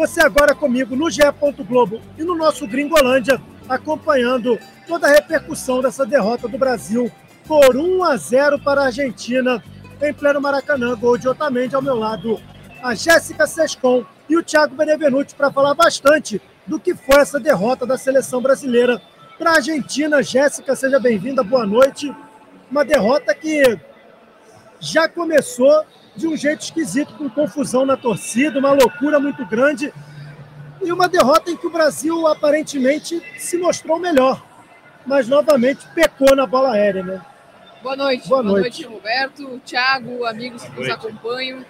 Você agora comigo no GE. Globo e no nosso Gringolândia, acompanhando toda a repercussão dessa derrota do Brasil por 1 a 0 para a Argentina em pleno Maracanã. Gol de Otamendi ao meu lado, a Jéssica Sescon e o Thiago Benevenuti para falar bastante do que foi essa derrota da seleção brasileira para a Argentina. Jéssica, seja bem-vinda, boa noite. Uma derrota que já começou de um jeito esquisito, com confusão na torcida, uma loucura muito grande e uma derrota em que o Brasil aparentemente se mostrou melhor, mas novamente pecou na bola aérea, né? Boa noite, boa, boa noite. noite, Roberto, Thiago, amigos que nos acompanham.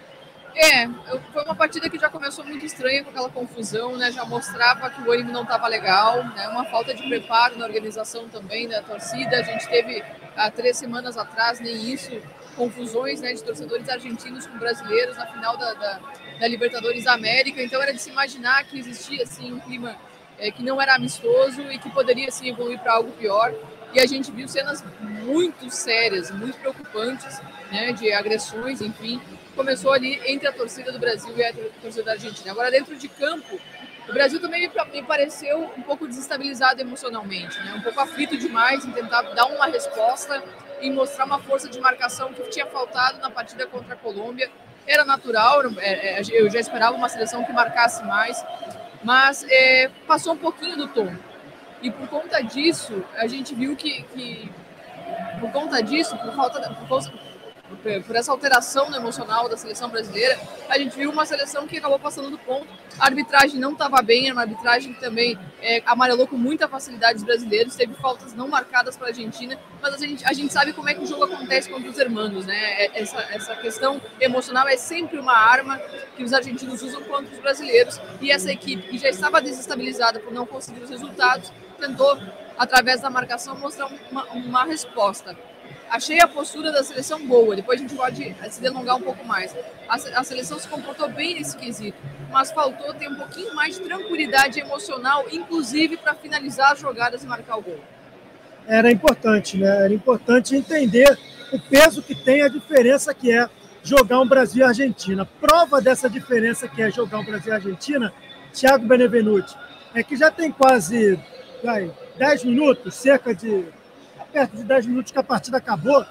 É, foi uma partida que já começou muito estranha com aquela confusão, né? Já mostrava que o ânimo não estava legal, né? Uma falta de preparo na organização também da torcida. A gente teve há três semanas atrás nem isso, confusões, né, de torcedores argentinos com brasileiros na final da, da, da Libertadores América. Então era de se imaginar que existia assim um clima é, que não era amistoso e que poderia assim evoluir para algo pior. E a gente viu cenas muito sérias, muito preocupantes, né, de agressões, enfim começou ali entre a torcida do Brasil e a torcida da Argentina. Agora, dentro de campo, o Brasil também me pareceu um pouco desestabilizado emocionalmente, né? um pouco aflito demais em tentar dar uma resposta e mostrar uma força de marcação que tinha faltado na partida contra a Colômbia. Era natural, é, é, eu já esperava uma seleção que marcasse mais, mas é, passou um pouquinho do tom. E por conta disso, a gente viu que, que por conta disso, por falta, por, por essa alteração emocional da seleção brasileira, a gente viu uma seleção que acabou passando do ponto. A arbitragem não estava bem, era uma arbitragem que também é, amarelou com muita facilidade os brasileiros, teve faltas não marcadas para a Argentina, mas a gente, a gente sabe como é que o jogo acontece contra os hermanos, né? É, essa, essa questão emocional é sempre uma arma que os argentinos usam contra os brasileiros, e essa equipe, que já estava desestabilizada por não conseguir os resultados, tentou, através da marcação, mostrar uma, uma resposta achei a postura da seleção boa. Depois a gente pode se delongar um pouco mais. A, a, seleção se comportou bem nesse quesito, mas faltou ter um pouquinho mais de tranquilidade emocional, inclusive para finalizar as jogadas e marcar o gol. Era importante, né? Era importante entender o peso que tem, a diferença que é jogar um Brasil e Argentina. Prova dessa diferença que é jogar um Brasil e Argentina, Thiago Benevenuti, é que já tem quase vai, 10 minutos, cerca de perto de 10 minutos que a partida acabou,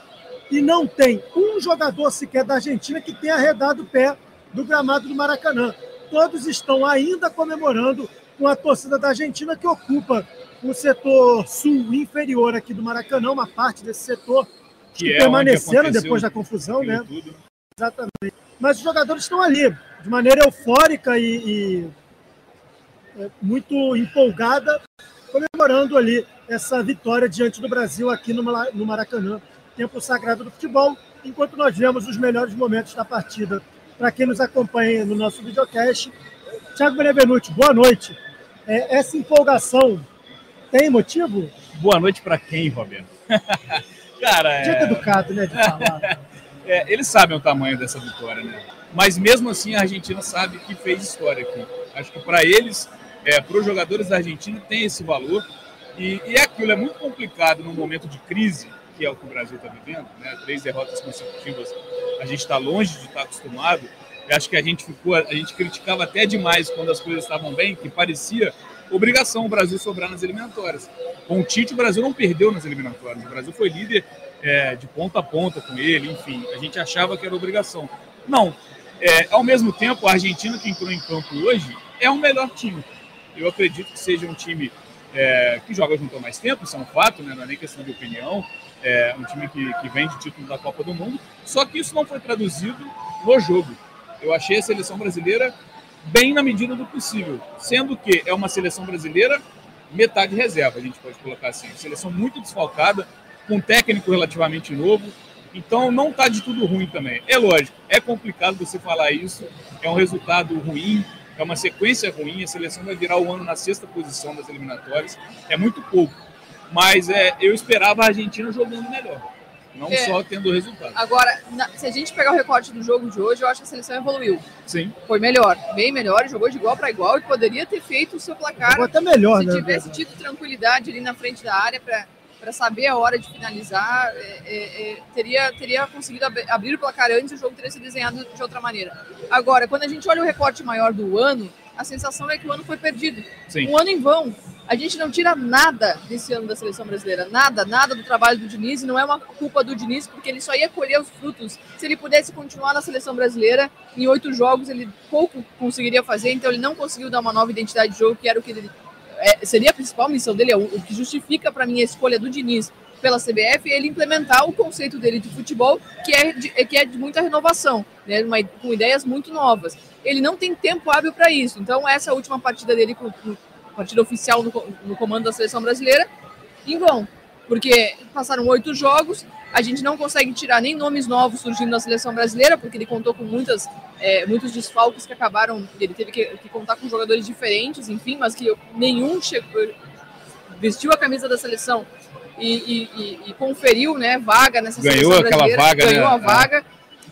e não tem um jogador sequer da Argentina que tenha arredado o pé do gramado do Maracanã. Todos estão ainda comemorando com a torcida da Argentina que ocupa o setor sul inferior aqui do Maracanã, uma parte desse setor que, que é permaneceram depois da confusão, né? Tudo. Exatamente. Mas os jogadores estão ali, de maneira eufórica e, e é, muito empolgada, comemorando ali essa vitória diante do Brasil aqui no Maracanã, tempo sagrado do futebol, enquanto nós vemos os melhores momentos da partida. Para quem nos acompanha no nosso videocast, Thiago Benevenuti, boa noite. É, essa empolgação tem motivo? Boa noite para quem, Roberto? Cara, é... Educado, né, de falar. é, eles sabem o tamanho dessa vitória, né? Mas mesmo assim a Argentina sabe que fez história aqui. Acho que para eles, é, para os jogadores da Argentina, tem esse valor e, e aquilo é muito complicado num momento de crise, que é o que o Brasil está vivendo, né? três derrotas consecutivas, a gente está longe de estar tá acostumado. Eu acho que a gente ficou, a gente criticava até demais quando as coisas estavam bem, que parecia obrigação o Brasil sobrar nas eliminatórias. Com o Tite, o Brasil não perdeu nas eliminatórias. O Brasil foi líder é, de ponta a ponta com ele, enfim. A gente achava que era obrigação. Não. É, ao mesmo tempo, a Argentina que entrou em campo hoje é o melhor time. Eu acredito que seja um time é, que joga junto há mais tempo, isso é um fato, né? não é nem questão de opinião. É um time que, que vem de título da Copa do Mundo, só que isso não foi traduzido no jogo. Eu achei a seleção brasileira bem na medida do possível, sendo que é uma seleção brasileira metade reserva, a gente pode colocar assim. Seleção muito desfalcada, com um técnico relativamente novo, então não está de tudo ruim também. É lógico, é complicado você falar isso, é um resultado ruim, é uma sequência ruim, a seleção vai virar o ano na sexta posição das eliminatórias, é muito pouco. Mas é, eu esperava a Argentina jogando melhor, não é. só tendo resultado. Agora, na, se a gente pegar o recorte do jogo de hoje, eu acho que a seleção evoluiu. Sim. Foi melhor, bem melhor, jogou de igual para igual e poderia ter feito o seu placar. Jogou até melhor, se né? Se tivesse tido tranquilidade ali na frente da área para para saber a hora de finalizar, é, é, é teria, teria conseguido ab abrir o placar antes e o jogo teria sido desenhado de outra maneira. Agora, quando a gente olha o recorte maior do ano, a sensação é que o ano foi perdido. Sim. Um ano em vão. A gente não tira nada desse ano da seleção brasileira, nada, nada do trabalho do Diniz, e não é uma culpa do Diniz, porque ele só ia colher os frutos se ele pudesse continuar na seleção brasileira. Em oito jogos ele pouco conseguiria fazer, então ele não conseguiu dar uma nova identidade de jogo, que era o que ele é, seria a principal missão dele, é o, o que justifica para mim a escolha do Diniz pela CBF, ele implementar o conceito dele de futebol, que é de, que é de muita renovação, né, uma, com ideias muito novas. Ele não tem tempo hábil para isso, então essa última partida dele, com, com partida oficial no, no comando da seleção brasileira, em vão, porque passaram oito jogos, a gente não consegue tirar nem nomes novos surgindo na seleção brasileira, porque ele contou com muitas, é, muitos desfalques que acabaram. Ele teve que, que, contar com jogadores diferentes, enfim, mas que nenhum chegou, vestiu a camisa da seleção e, e, e, conferiu né, vaga nessa ganhou seleção brasileira. Aquela vaga, ganhou né? a vaga.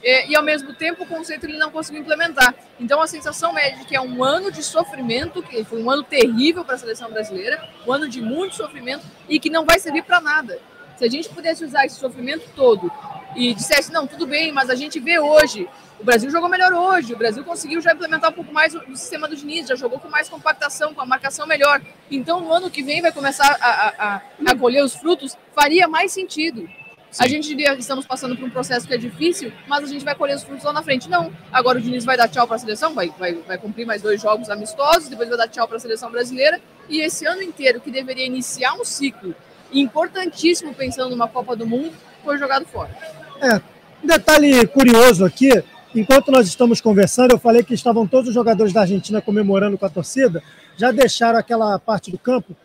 É. E, ao mesmo tempo o conceito ele não conseguiu implementar. Então a sensação é de que é um ano de sofrimento, que foi um ano terrível para a seleção brasileira, um ano de muito sofrimento e que não vai servir para nada. Se a gente pudesse usar esse sofrimento todo e dissesse, não, tudo bem, mas a gente vê hoje o Brasil jogou melhor hoje, o Brasil conseguiu já implementar um pouco mais o, sistema do Diniz, já jogou com mais compactação, com a marcação melhor. Então, no ano que vem vai começar a, a, a colher os frutos, faria mais sentido. Sim. A gente diria estamos passando por um processo que é difícil, mas a gente vai colher os frutos lá na frente. Não, agora o Diniz vai dar tchau para a seleção, vai, vai, vai cumprir mais dois jogos amistosos, depois vai dar tchau para a seleção brasileira. E esse ano inteiro, que deveria iniciar um ciclo importantíssimo pensando numa Copa do Mundo, foi jogado fora. É, um detalhe curioso aqui Enquanto nós estamos conversando, eu falei que estavam todos os jogadores da Argentina comemorando com a torcida, já deixaram aquela parte do campo,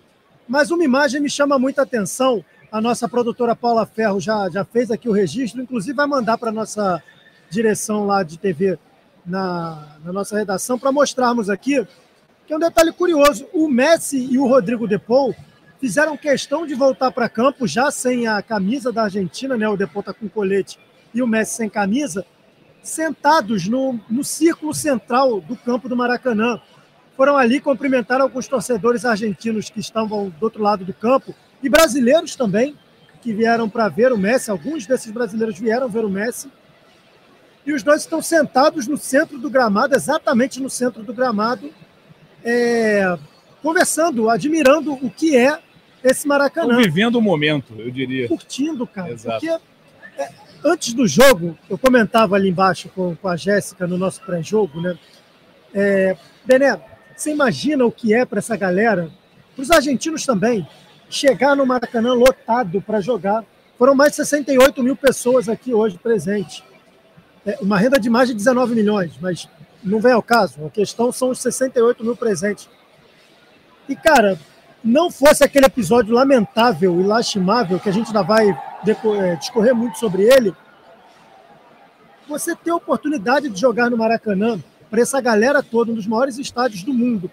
mas uma imagem me chama muita atenção. A nossa produtora Paula Ferro já, já fez aqui o registro, inclusive vai mandar para a nossa direção lá de TV na, na nossa redação para mostrarmos aqui, que é um detalhe curioso. O Messi e o Rodrigo Depou fizeram questão de voltar para campo já sem a camisa da Argentina, né? O Depou está com colete e o Messi sem camisa, sentados no, no círculo central do campo do Maracanã. Foram ali cumprimentar alguns torcedores argentinos que estavam do outro lado do campo e brasileiros também, que vieram para ver o Messi. Alguns desses brasileiros vieram ver o Messi. E os dois estão sentados no centro do gramado, exatamente no centro do gramado, é, conversando, admirando o que é esse Maracanã. vivendo o momento, eu diria. Curtindo, cara. Exato. Porque é, antes do jogo, eu comentava ali embaixo com, com a Jéssica no nosso pré-jogo, né? É, Bené, você imagina o que é para essa galera, para os argentinos também, chegar no Maracanã lotado para jogar. Foram mais de 68 mil pessoas aqui hoje presentes. É uma renda de mais de 19 milhões, mas não vem ao caso. A questão são os 68 mil presentes. E, cara, não fosse aquele episódio lamentável e lastimável, que a gente ainda vai é, discorrer muito sobre ele, você ter a oportunidade de jogar no Maracanã para essa galera toda, um dos maiores estádios do mundo,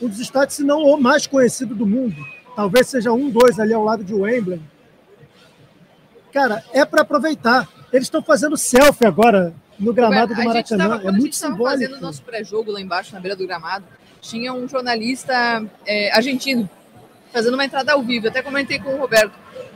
um dos estádios, se não o mais conhecido do mundo, talvez seja um, dois ali ao lado de Wembley. Cara, é para aproveitar. Eles estão fazendo selfie agora no gramado do Maracanã. Tava, é muito. A gente estava fazendo o nosso pré-jogo lá embaixo, na beira do gramado, tinha um jornalista é, argentino fazendo uma entrada ao vivo. Até comentei com o Roberto.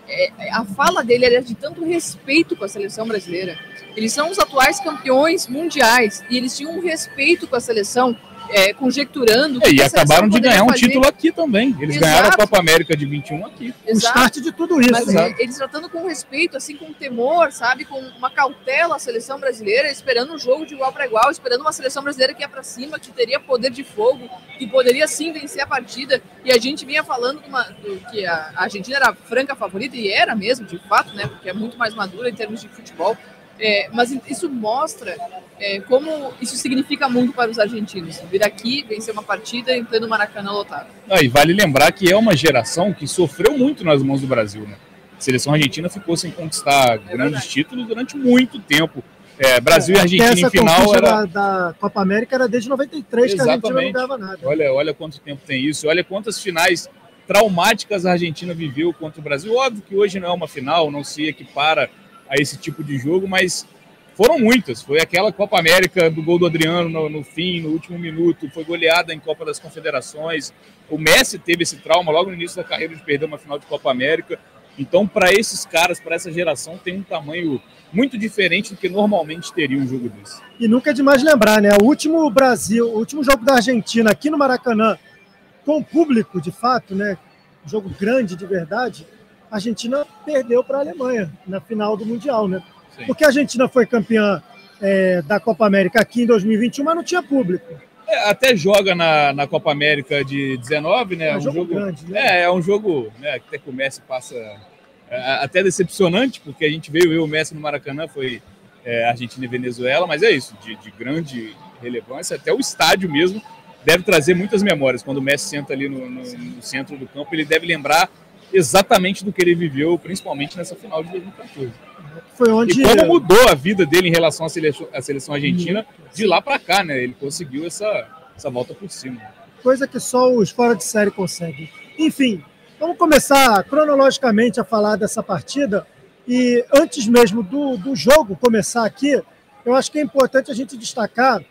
É, a fala dele era de tanto respeito com a seleção brasileira. Eles são os atuais campeões mundiais e eles tinham um respeito com a seleção é, conjecturando. É, e acabaram de ganhar um fazer. título aqui também. Eles Exato. ganharam a Copa América de 21 aqui. Exato. O start de tudo isso. Mas, é, eles tratando com respeito, assim, com temor, sabe? Com uma cautela a seleção brasileira, esperando um jogo de igual para igual, esperando uma seleção brasileira que ia para cima, que teria poder de fogo, que poderia sim vencer a partida. E a gente vinha falando uma, que a Argentina era a franca favorita, e era mesmo, de fato, né? Porque é muito mais madura em termos de futebol. É, mas isso mostra é, como isso significa muito para os argentinos. Vir aqui, vencer uma partida em pleno Maracanã lotado. Ah, e vale lembrar que é uma geração que sofreu muito nas mãos do Brasil. Né? A seleção argentina ficou sem conquistar é grandes verdade. títulos durante muito tempo. É, Brasil e é, Argentina em final era... da, da, Copa América era desde 93 Exatamente. que a Argentina não ganhava nada. Olha, olha quanto tempo tem isso, olha quantas finais traumáticas a Argentina viveu contra o Brasil. Óbvio que hoje não é uma final, não se equipara a esse tipo de jogo, mas foram muitas. Foi aquela Copa América do gol do Adriano no, no, fim, no último minuto, foi goleada em Copa das Confederações. O Messi teve esse trauma logo no início da carreira de perder uma final de Copa América. Então, para esses caras, para essa geração, tem um tamanho muito diferente do que normalmente teria um jogo desse. E nunca é demais lembrar, né? O último Brasil, o último jogo da Argentina aqui no Maracanã, com público de fato, né? Jogo grande de verdade, a Argentina perdeu para a Alemanha na final do Mundial, né? Sim. Porque a Argentina foi campeã é, da Copa América aqui em 2021, mas não tinha público. É, até joga na, na Copa América de 19, né? É um, jogo, jogo, grande, né? É, é um jogo né, que até que o Messi passa é, até decepcionante, porque a gente veio eu o Messi no Maracanã, foi é, Argentina e Venezuela, mas é isso, de, de, grande relevância, até o estádio mesmo deve trazer muitas memórias. Quando o Messi senta ali no, no, no centro do campo, ele deve lembrar exatamente do que ele viveu, principalmente nessa final de 2014. Foi onde... E como mudou a vida dele em relação à seleção, à seleção argentina de lá para cá, né? Ele conseguiu essa, essa volta por cima. Coisa que só os fora de série conseguem. Enfim, vamos começar cronologicamente a falar dessa partida. E antes mesmo do, do jogo começar aqui, eu acho que é importante a gente destacar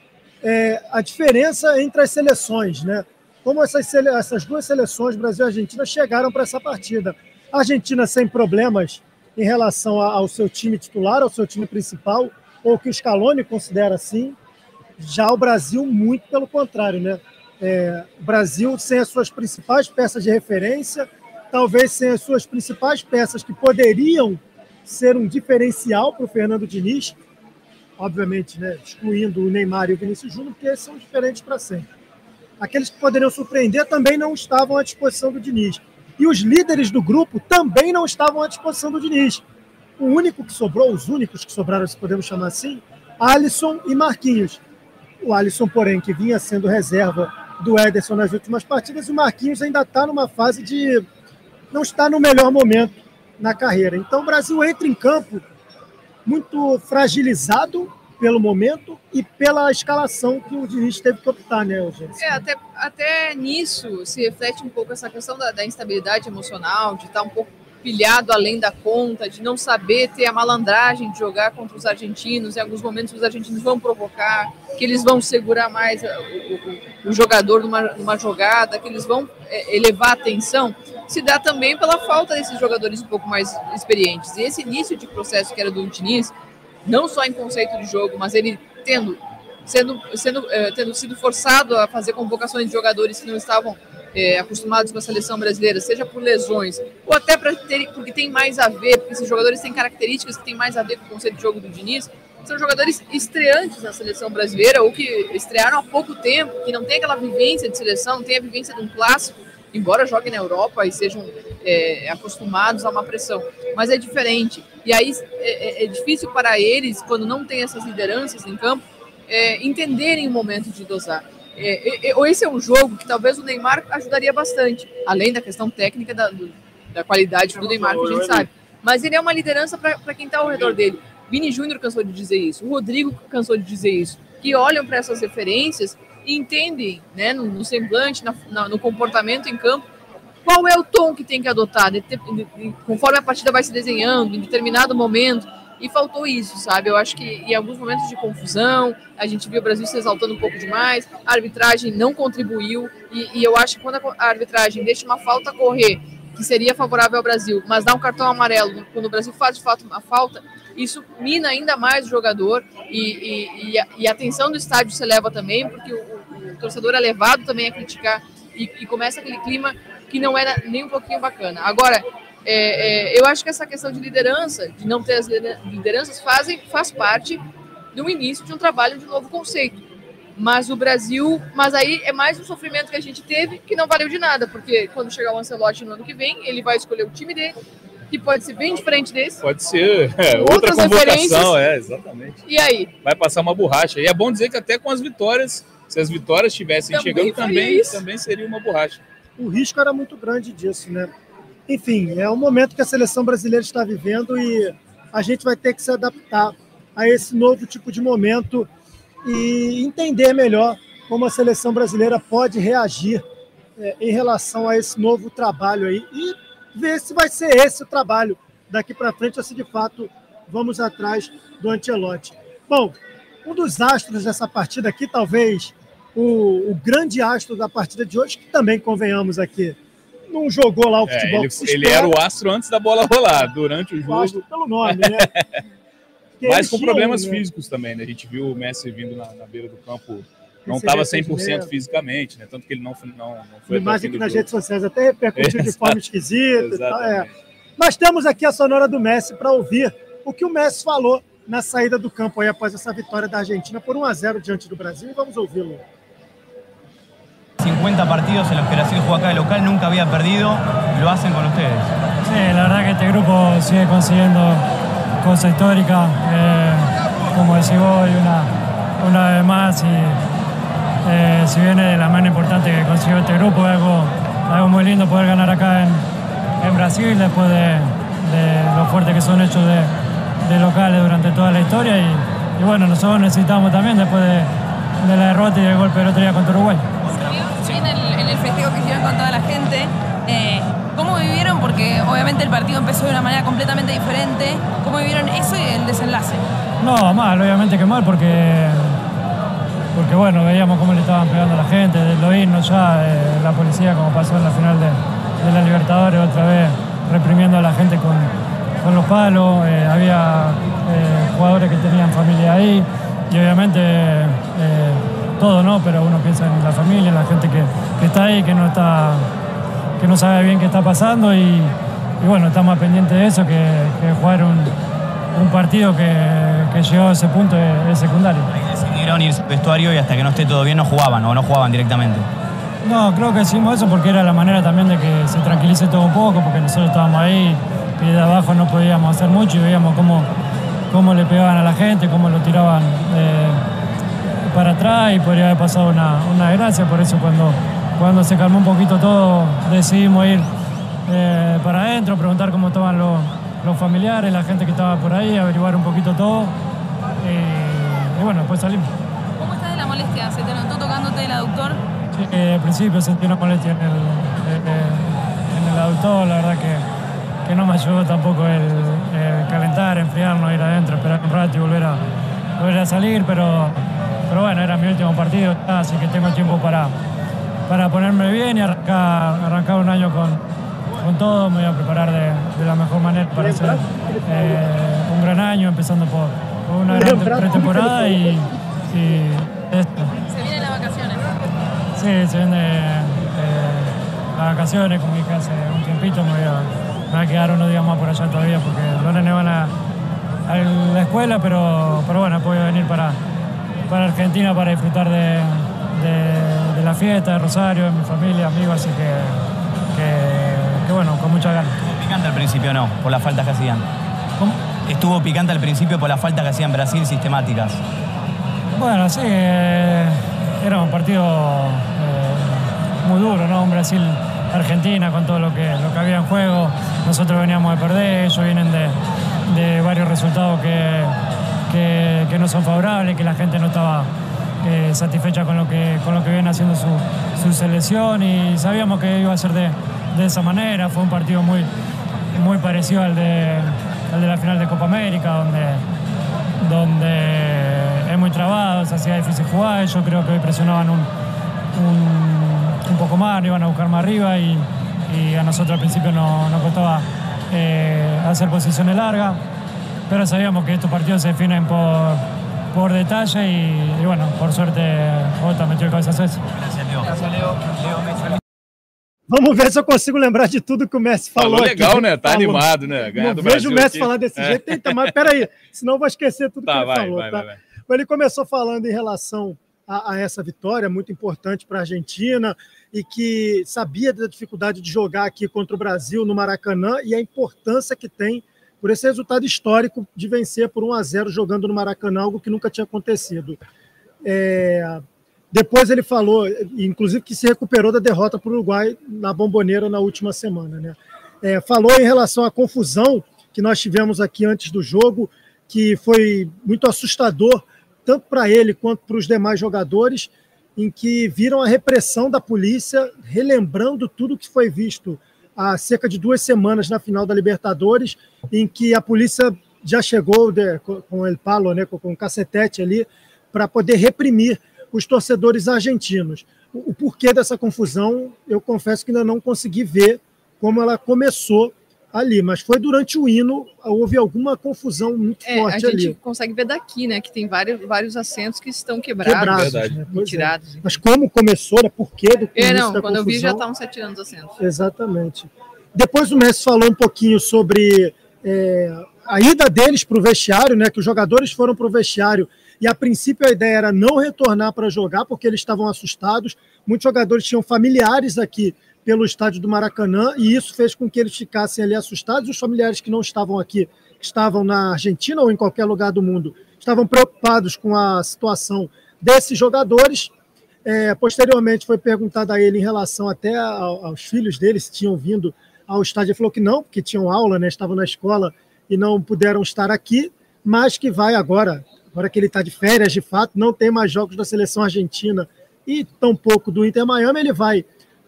é, a diferença entre as seleções, né? Como essas, essas duas seleções, Brasil e Argentina, chegaram para essa partida. A Argentina sem problemas em relação ao seu time titular, ao seu time principal, ou que o Scaloni considera assim. Já o Brasil, muito pelo contrário, né? É, Brasil sem as suas principais peças de referência, talvez sem as suas principais peças que poderiam ser um diferencial para o Fernando Diniz, obviamente, né, excluindo o Neymar e o Vinícius Júnior, porque são diferentes para sempre. Aqueles que poderiam surpreender também não estavam à disposição do Diniz. E os líderes do grupo também não estavam à disposição do Diniz. O único que sobrou, os únicos que sobraram, se podemos chamar assim, Alisson e Marquinhos. O Alisson, porém, que vinha sendo reserva do Ederson nas últimas partidas, e o Marquinhos ainda está numa fase de. não está no melhor momento na carreira. Então o Brasil entra em campo muito fragilizado pelo momento e pela escalação que o Diniz teve que optar, né, Eugênio? É, até, até nisso se reflete um pouco essa questão da, da instabilidade emocional, de estar um pouco pilhado além da conta, de não saber ter a malandragem de jogar contra os argentinos. Em alguns momentos os argentinos vão provocar, que eles vão segurar mais o, o, o jogador numa, numa, jogada, que eles vão é, elevar a tensão. Se dá também pela falta desses jogadores um pouco mais experientes. E esse início de processo que era do Diniz, não só em conceito de jogo, mas ele tendo, sendo, sendo, é, tendo sido forçado a fazer convocações de jogadores que não estavam é, acostumados com a seleção brasileira, seja por lesões, ou até ter, porque tem mais a ver, porque esses jogadores têm características que têm mais a ver com o conceito de jogo do Diniz, são jogadores estreantes na seleção brasileira, ou que estrearam há pouco tempo, que não tem aquela vivência de seleção, não tem a vivência de um clássico, embora joguem na Europa e sejam é, acostumados a uma pressão, mas é diferente. E aí é, é, é difícil para eles, quando não tem essas lideranças em campo, é, entenderem o momento de dosar. É, é, esse é um jogo que talvez o Neymar ajudaria bastante, além da questão técnica da, do, da qualidade do Neymar, que a gente sabe. Mas ele é uma liderança para quem está ao redor dele. Vini Júnior cansou de dizer isso, o Rodrigo cansou de dizer isso, que olham para essas referências e entendem, né, no, no semblante, na, na, no comportamento em campo, qual é o tom que tem que adotar, de, de, conforme a partida vai se desenhando, em determinado momento. E faltou isso, sabe? Eu acho que em alguns momentos de confusão, a gente viu o Brasil se exaltando um pouco demais, a arbitragem não contribuiu, e, e eu acho que quando a arbitragem deixa uma falta correr, que seria favorável ao Brasil, mas dá um cartão amarelo quando o Brasil faz de fato uma falta, isso mina ainda mais o jogador e, e, e, a, e a atenção do estádio se eleva também, porque o, o, o torcedor é levado também a criticar e, começa aquele clima que não era nem um pouquinho bacana. Agora, é, é, eu acho que essa questão de liderança, de não ter as lideranças, fazem, faz parte do início de um trabalho de um novo conceito. Mas o Brasil, mas aí é mais um sofrimento que a gente teve que não valeu de nada, porque quando chegar o Ancelotti no ano que vem, ele vai escolher o time dele, que pode ser bem diferente desse. Pode ser é, outra convocação, é, exatamente. E aí? Vai passar uma borracha. E é bom dizer que até com as vitórias, se as vitórias estivessem chegando, também, também seria uma borracha. O risco era muito grande disso, né? enfim, é o momento que a seleção brasileira está vivendo e a gente vai ter que se adaptar a esse novo tipo de momento e entender melhor como a seleção brasileira pode reagir é, em relação a esse novo trabalho aí e ver se vai ser esse o trabalho daqui para frente ou se de fato vamos atrás do Ancelotti. Bom, um dos astros dessa partida aqui, talvez o, o grande astro da partida de hoje, que também convenhamos aqui, não jogou lá o É, futebol. ele, ele era o astro antes da bola rolar. Durante o Gosto jogo, pelo nome, né? Mas com tinham, problemas né, físicos também, né? A gente viu o Messi vindo na, na beira do campo, não estava 100% dinheiro. fisicamente, né? Tanto que ele não, não, não foi o Imagem que nas jogo. redes sociais até repercutiu de forma esquisita. E tal, é. Mas temos aqui a sonora do Messi para ouvir o que o Messi falou na saída do campo aí após essa vitória da Argentina por 1 a 0 diante do Brasil. E vamos ouvi-lo. 50 partidos en los que Brasil juega acá de local, nunca había perdido, lo hacen con ustedes. Sí, la verdad que este grupo sigue consiguiendo cosas históricas, eh, como decís vos, una, una vez más. Y eh, si bien es la más importante que consiguió este grupo, es algo, algo muy lindo poder ganar acá en, en Brasil después de, de lo fuerte que son hechos de, de locales durante toda la historia. Y, y bueno, nosotros necesitamos también después de, de la derrota y del golpe del otro día contra Uruguay. Sí, en el, en el festejo que hicieron con toda la gente. eh, ¿Cómo vivieron? Porque obviamente el partido empezó de una manera completamente diferente. ¿Cómo vivieron eso y el desenlace? No, mal, obviamente que mal, porque, porque bueno, veíamos cómo le estaban pegando a la gente, de lo himnos ya, eh, la policía como pasó en la final de, de la Libertadores, otra vez reprimiendo a la gente con, con los palos, eh, había eh, jugadores que tenían familia ahí y obviamente eh, todo, ¿no? Pero uno piensa en la familia, en la gente que, que está ahí, que no está que no sabe bien qué está pasando y, y bueno, estamos pendientes de eso, que, que jugar un, un partido que, que llegó a ese punto es, es secundario. Decidieron irse al vestuario y hasta que no esté todo bien no jugaban o no jugaban directamente. No, creo que hicimos eso porque era la manera también de que se tranquilice todo un poco, porque nosotros estábamos ahí y de abajo no podíamos hacer mucho y veíamos cómo, cómo le pegaban a la gente, cómo lo tiraban eh, para atrás y podría haber pasado una, una desgracia, por eso cuando, cuando se calmó un poquito todo decidimos ir eh, para adentro, preguntar cómo estaban los, los familiares, la gente que estaba por ahí, averiguar un poquito todo y, y bueno, después salimos. ¿Cómo estás de la molestia? ¿Se te notó tocándote el aductor? Sí, eh, al principio sentí una molestia en el, eh, en el aductor, la verdad que, que no me ayudó tampoco el, el calentar, enfriarnos, ir adentro, esperar un rato y volver a, volver a salir, pero, pero bueno, era mi último partido, así que tengo tiempo para, para ponerme bien y arrancar, arrancar un año con, con todo, me voy a preparar de, de la mejor manera para hacer eh, un gran año, empezando por, por una gran pretemporada y, y esto. Se vienen las vacaciones. Sí, se viene eh, las vacaciones con mi hija hace un tiempito, me voy, a, me voy a quedar unos días más por allá todavía porque los nenes van a, a la escuela, pero, pero bueno, a venir para, para Argentina para disfrutar de, de- de la fiesta, de Rosario, de mi familia, amigos, así que, que, que bueno, con muchas ganas. Estuvo picante al principio no, por las faltas que hacían. ¿Cómo? Estuvo picante al principio por las faltas que hacían Brasil sistemáticas. Bueno, sí, eh, era un partido eh, muy duro, ¿no? Un Brasil-Argentina con todo lo que, lo que había en juego. Nosotros veníamos de perder, ellos vienen de, de varios resultados que, que- no son favorables, que la gente no estaba eh, satisfecha con lo que, con lo que viene haciendo su, selección y sabíamos que iba a ser de, esa manera. Fue un partido muy, muy parecido al de, al de la final de Copa América, donde donde es muy trabado, se hacía difícil jugar. Yo creo que hoy presionaban un, un, poco más, iban a buscar más arriba y, a nosotros al principio no- nos costaba eh, hacer posiciones largas, pero sabíamos que estos partidos se definen por, por detalle y, y bueno, por suerte Jota metió el cabezazo ese. Gracias, Leo. Gracias, Leo. Leo. Vamos ver se eu consigo lembrar de tudo que o Messi falou. Falou aqui. legal, né? Tá Falou. animado, né? Ganhar Não do vejo Brasil o Messi aqui. falar desse É. jeito. Eita, mas peraí, senão eu vou esquecer tudo Tá, que ele vai, falou. vai, tá? vai, vai. Ele começou falando em relação a, a essa vitória muito importante para a Argentina e que sabia da dificuldade de jogar aqui contra o Brasil no Maracanã e a importância que tem por esse resultado histórico de vencer por 1 a 0 jogando no Maracanã, algo que nunca tinha acontecido. É, depois ele falou, inclusive, que se recuperou da derrota para o Uruguai na Bomboneira na última semana. Né? É, falou em relação à confusão que nós tivemos aqui antes do jogo, que foi muito assustador, tanto para ele quanto para os demais jogadores, em que viram a repressão da polícia, relembrando tudo que foi visto há cerca de duas semanas na final da Libertadores, em que a polícia já chegou de- com el palo, né, com o cacetete ali, para poder reprimir os torcedores argentinos. o, o porquê dessa confusão, eu confesso que ainda não consegui ver como ela começou ali, mas foi durante o hino, houve alguma confusão muito é, forte ali. A gente ali. consegue ver daqui, né, que tem vários, vários assentos que estão quebrados, quebrados né? Tirados. É. Mas como começou, né, por quê do É, não, quando confusão, eu vi já estavam se atirando os assentos. Exatamente. Depois o Messi falou um pouquinho sobre é, a ida deles para o vestiário, né, que os jogadores foram para o vestiário e a princípio a ideia era não retornar para jogar porque eles estavam assustados. Muitos jogadores tinham familiares aqui pelo estádio do Maracanã e isso fez com que eles ficassem ali assustados. Os familiares que não estavam aqui, que estavam na Argentina ou em qualquer lugar do mundo, estavam preocupados com a situação desses jogadores. É, posteriormente foi perguntado a ele em relação até aos filhos deles se tinham vindo ao estádio. Ele falou que não, porque tinham aula, né, estavam na escola e não puderam estar aqui, mas que vai agora agora que ele está de férias, de fato, não tem mais jogos da seleção argentina e tampouco do Inter Miami, ele vai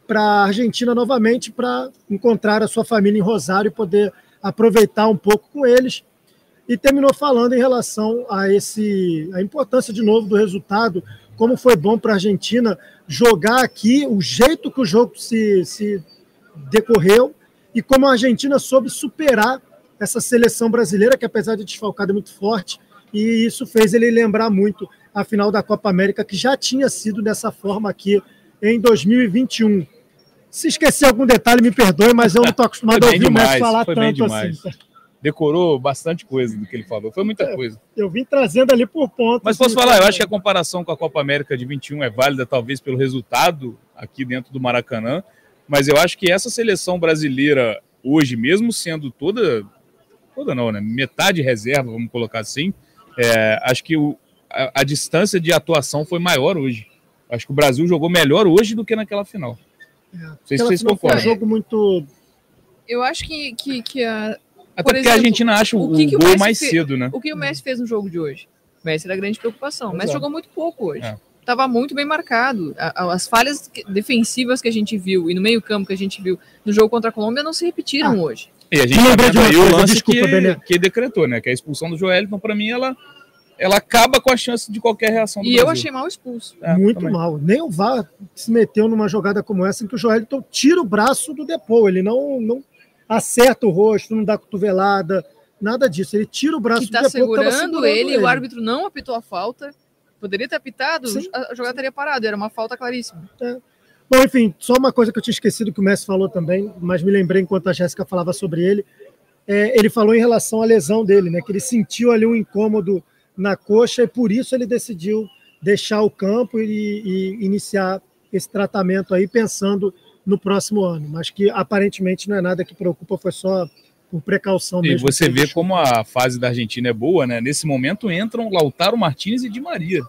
para a Argentina novamente para encontrar a sua família em Rosário e poder aproveitar um pouco com eles. E terminou falando em relação a esse a importância de novo do resultado, como foi bom para a Argentina jogar aqui, o jeito que o jogo se, se decorreu e como a Argentina soube superar essa seleção brasileira, que apesar de desfalcada é muito forte, e isso fez ele lembrar muito a final da Copa América, que já tinha sido dessa forma aqui em 2021. Se esquecer algum detalhe, me perdoe, mas eu não estou acostumado a ouvir demais, o Messi falar tanto assim. Decorou bastante coisa do que ele falou, foi muita é, coisa. Eu vim trazendo ali por pontos. Mas posso falar, eu acho que a comparação com a Copa América de 21 é válida, talvez pelo resultado aqui dentro do Maracanã, mas eu acho que essa seleção brasileira hoje, mesmo sendo toda, toda não, né? Metade reserva, vamos colocar assim, é, acho que o, a, a, distância de atuação foi maior hoje. Acho que o Brasil jogou melhor hoje do que naquela final. É. Não sei se vocês concordam. Um jogo muito. Eu acho que, que, que a. Até porque exemplo, a Argentina acha o, o, que o gol mais fez, cedo, né? O que o Messi fez no jogo de hoje? O Messi era grande preocupação. O Messi jogou muito pouco hoje. É. Tava muito bem marcado. As falhas defensivas que a gente viu e no meio-campo que a gente viu no jogo contra a Colômbia não se repetiram ah. hoje. E a gente tá vendo aí o lance desculpa, que, que decretou, né? Que a expulsão do Joelton, para mim, ela, ela acaba com a chance de qualquer reação do E Brasil. eu achei mal expulso. É, Muito também. mal. Nem o VAR se meteu numa jogada como essa em que o Joelton tira o braço do Depô. Ele não, não acerta o rosto, não dá cotovelada, nada disso. Ele tira o braço que tá do Depô. Segurando, segurando ele, ele, o árbitro não apitou a falta. Poderia ter apitado, Sim. a jogada teria parado. Era uma falta claríssima. É. Bom, enfim, só uma coisa que eu tinha esquecido que o Messi falou também, mas me lembrei enquanto a Jéssica falava sobre ele. É, ele falou em relação à lesão dele, né? Que ele sentiu ali um incômodo na coxa e por isso ele decidiu deixar o campo e, e iniciar esse tratamento aí pensando no próximo ano. Mas que aparentemente não é nada que preocupa, foi só por precaução e mesmo. E você vê como a fase da Argentina é boa, né? Nesse momento entram Lautaro Martinez e Di Maria.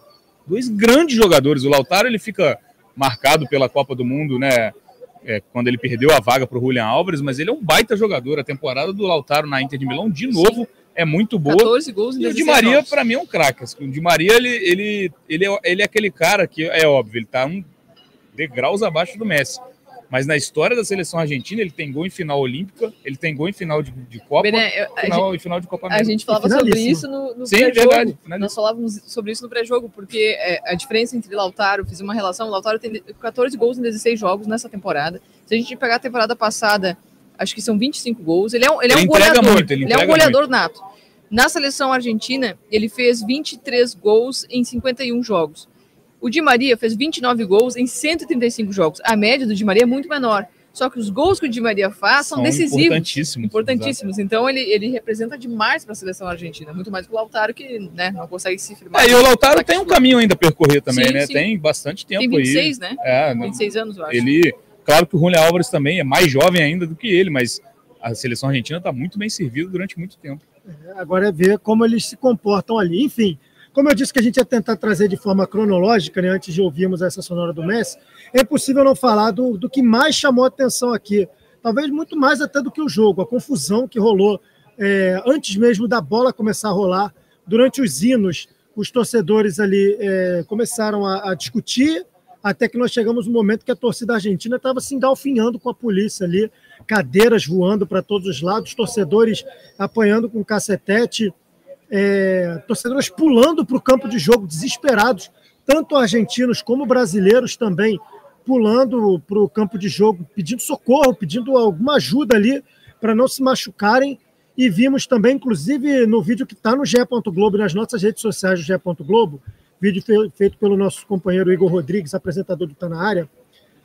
Dois grandes jogadores. O Lautaro ele fica marcado pela Copa do Mundo, né? É, quando ele perdeu a vaga para o Julian Álvares, mas ele é um baita jogador. A temporada do Lautaro na Inter de Milão, de novo, Sim. É muito boa. 14 gols e o Di Maria, para mim, é um craque. Assim. O Di Maria, ele, ele, ele, é, ele é aquele cara que, é óbvio, ele está um degraus abaixo do Messi. Mas na história da seleção argentina, ele tem gol em final olímpica, ele tem gol em final de, de Copa, Bené, final, gente, final de Copa América. A gente falava sobre isso no, no Sim, verdade. Nós falávamos sobre isso no pré-jogo, porque é, a diferença entre Lautaro, fiz uma relação, Lautaro tem 14 gols em 16 jogos nessa temporada. Se a gente pegar a temporada passada, acho que são 25 gols. Ele é um, ele é um goleador. Muito, ele, ele é um goleador muito. nato. Na seleção argentina, ele fez 23 gols em 51 jogos. O Di Maria fez 29 gols em 135 jogos. A média do Di Maria é muito menor. Só que os gols que o Di Maria faz são, são decisivos. Importantíssimos. Importantíssimos. Então ele, ele representa demais para a seleção argentina. Muito mais que o Lautaro, que né, não consegue se firmar. É, e o Lautaro tem um caminho ainda a percorrer também, sim, né? Sim. Tem bastante tempo aí. Tem 26, aí. né? É, 26 anos, eu acho. Ele, claro que o Julián Álvares também é mais jovem ainda do que ele, mas a seleção argentina está muito bem servida durante muito tempo. É, agora é ver como eles se comportam ali. Enfim, como eu disse que a gente ia tentar trazer de forma cronológica, né, antes de ouvirmos essa sonora do Messi, é impossível não falar do, do que mais chamou a atenção aqui. Talvez muito mais até do que o jogo, a confusão que rolou é, antes mesmo da bola começar a rolar. Durante os hinos, os torcedores ali é, começaram a, a, discutir, até que nós chegamos no momento que a torcida argentina estava se engalfinhando com a polícia ali, cadeiras voando para todos os lados, torcedores apanhando com cacetete é, torcedores pulando para o campo de jogo, desesperados, tanto argentinos como brasileiros também, pulando para o campo de jogo, pedindo socorro, pedindo alguma ajuda ali para não se machucarem. E vimos também, inclusive, no vídeo que está no GE. Globo, nas nossas redes sociais do GE. Globo, vídeo feito pelo nosso companheiro Igor Rodrigues, apresentador do Tá na Área,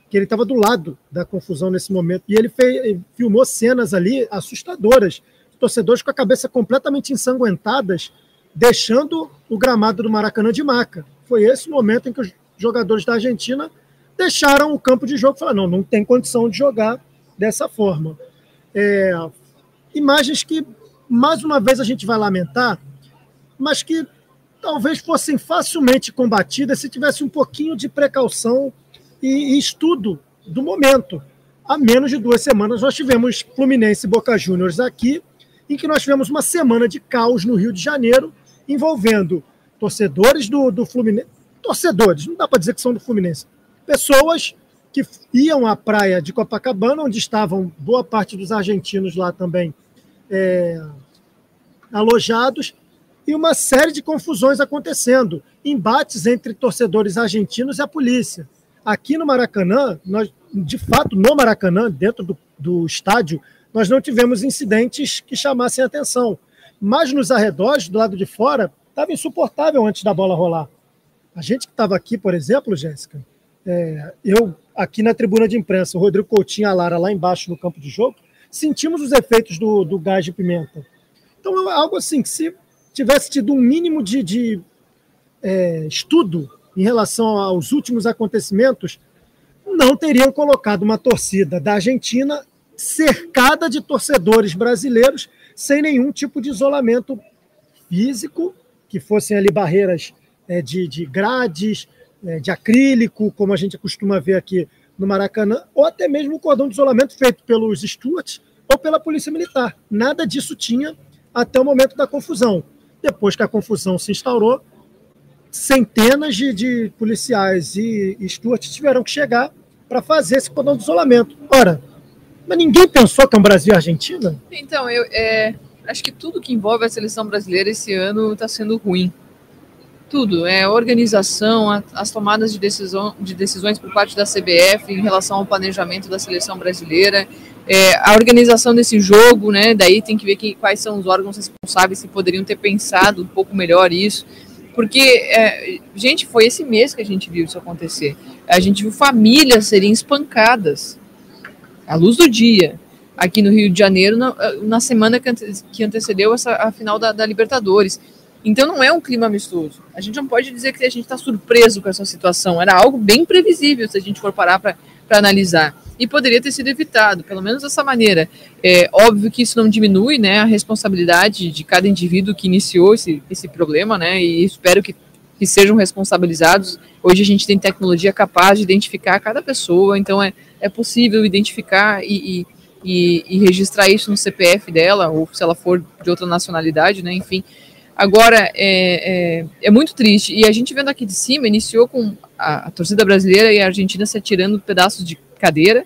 que ele estava do lado da confusão nesse momento. E ele fez, filmou cenas ali assustadoras. Torcedores com a cabeça completamente ensanguentadas, deixando o gramado do Maracanã de maca. Foi esse o momento em que os jogadores da Argentina deixaram o campo de jogo e falaram: não, não tem condição de jogar dessa forma. É, imagens que, mais uma vez, a gente vai lamentar, mas que talvez fossem facilmente combatidas se tivesse um pouquinho de precaução e, e estudo do momento. Há menos de duas semanas nós tivemos Fluminense e Boca Juniors aqui, em que nós tivemos uma semana de caos no Rio de Janeiro, envolvendo torcedores do, do Fluminense, torcedores, não dá para dizer que são do Fluminense, pessoas que iam à praia de Copacabana, onde estavam boa parte dos argentinos lá também é, alojados, e uma série de confusões acontecendo, embates entre torcedores argentinos e a polícia. Aqui no Maracanã, nós, de fato, no Maracanã, dentro do, do estádio, nós não tivemos incidentes que chamassem atenção. Mas nos arredores, do lado de fora, estava insuportável antes da bola rolar. A gente que estava aqui, por exemplo, Jéssica, é, eu aqui na tribuna de imprensa, o Rodrigo Coutinho e a Lara lá embaixo no campo de jogo, sentimos os efeitos do, do gás de pimenta. Então é algo assim que se tivesse tido um mínimo de, de é, estudo em relação aos últimos acontecimentos, não teriam colocado uma torcida da Argentina cercada de torcedores brasileiros sem nenhum tipo de isolamento físico, que fossem ali barreiras é, de, de grades, é, de acrílico, como a gente costuma ver aqui no Maracanã, ou até mesmo o cordão de isolamento feito pelos Stuarts ou pela Polícia Militar. Nada disso tinha até o momento da confusão. Depois que a confusão se instaurou, centenas de, de policiais e, e Stuarts tiveram que chegar para fazer esse cordão de isolamento. Ora, mas ninguém pensou que é um Brasil e Argentina? Então, eu é, acho que tudo que envolve a seleção brasileira esse ano está sendo ruim tudo, é organização, as tomadas de, decisão, de decisões por parte da CBF em relação ao planejamento da seleção brasileira, é, a organização desse jogo, né? Daí tem que ver que, quais são os órgãos responsáveis que poderiam ter pensado um pouco melhor isso, porque é, gente, foi esse mês que a gente viu isso acontecer. A gente viu famílias serem espancadas à luz do dia aqui no Rio de Janeiro na, na semana que, ante, que antecedeu essa a final da, da Libertadores. Então não é um clima amistoso. A gente não pode dizer que a gente está surpreso com essa situação. Era algo bem previsível se a gente for parar para analisar. E poderia ter sido evitado, pelo menos dessa maneira. É óbvio que isso não diminui né, a responsabilidade de cada indivíduo que iniciou esse, esse problema, né? E espero que, que sejam responsabilizados. Hoje a gente tem tecnologia capaz de identificar cada pessoa, então é, é possível identificar e, e, e, e registrar isso no CPF dela, ou se ela for de outra nacionalidade, né? Enfim. Agora, é, é, é, muito triste. E a gente vendo aqui de cima, iniciou com a, a, torcida brasileira e a Argentina se atirando pedaços de cadeira.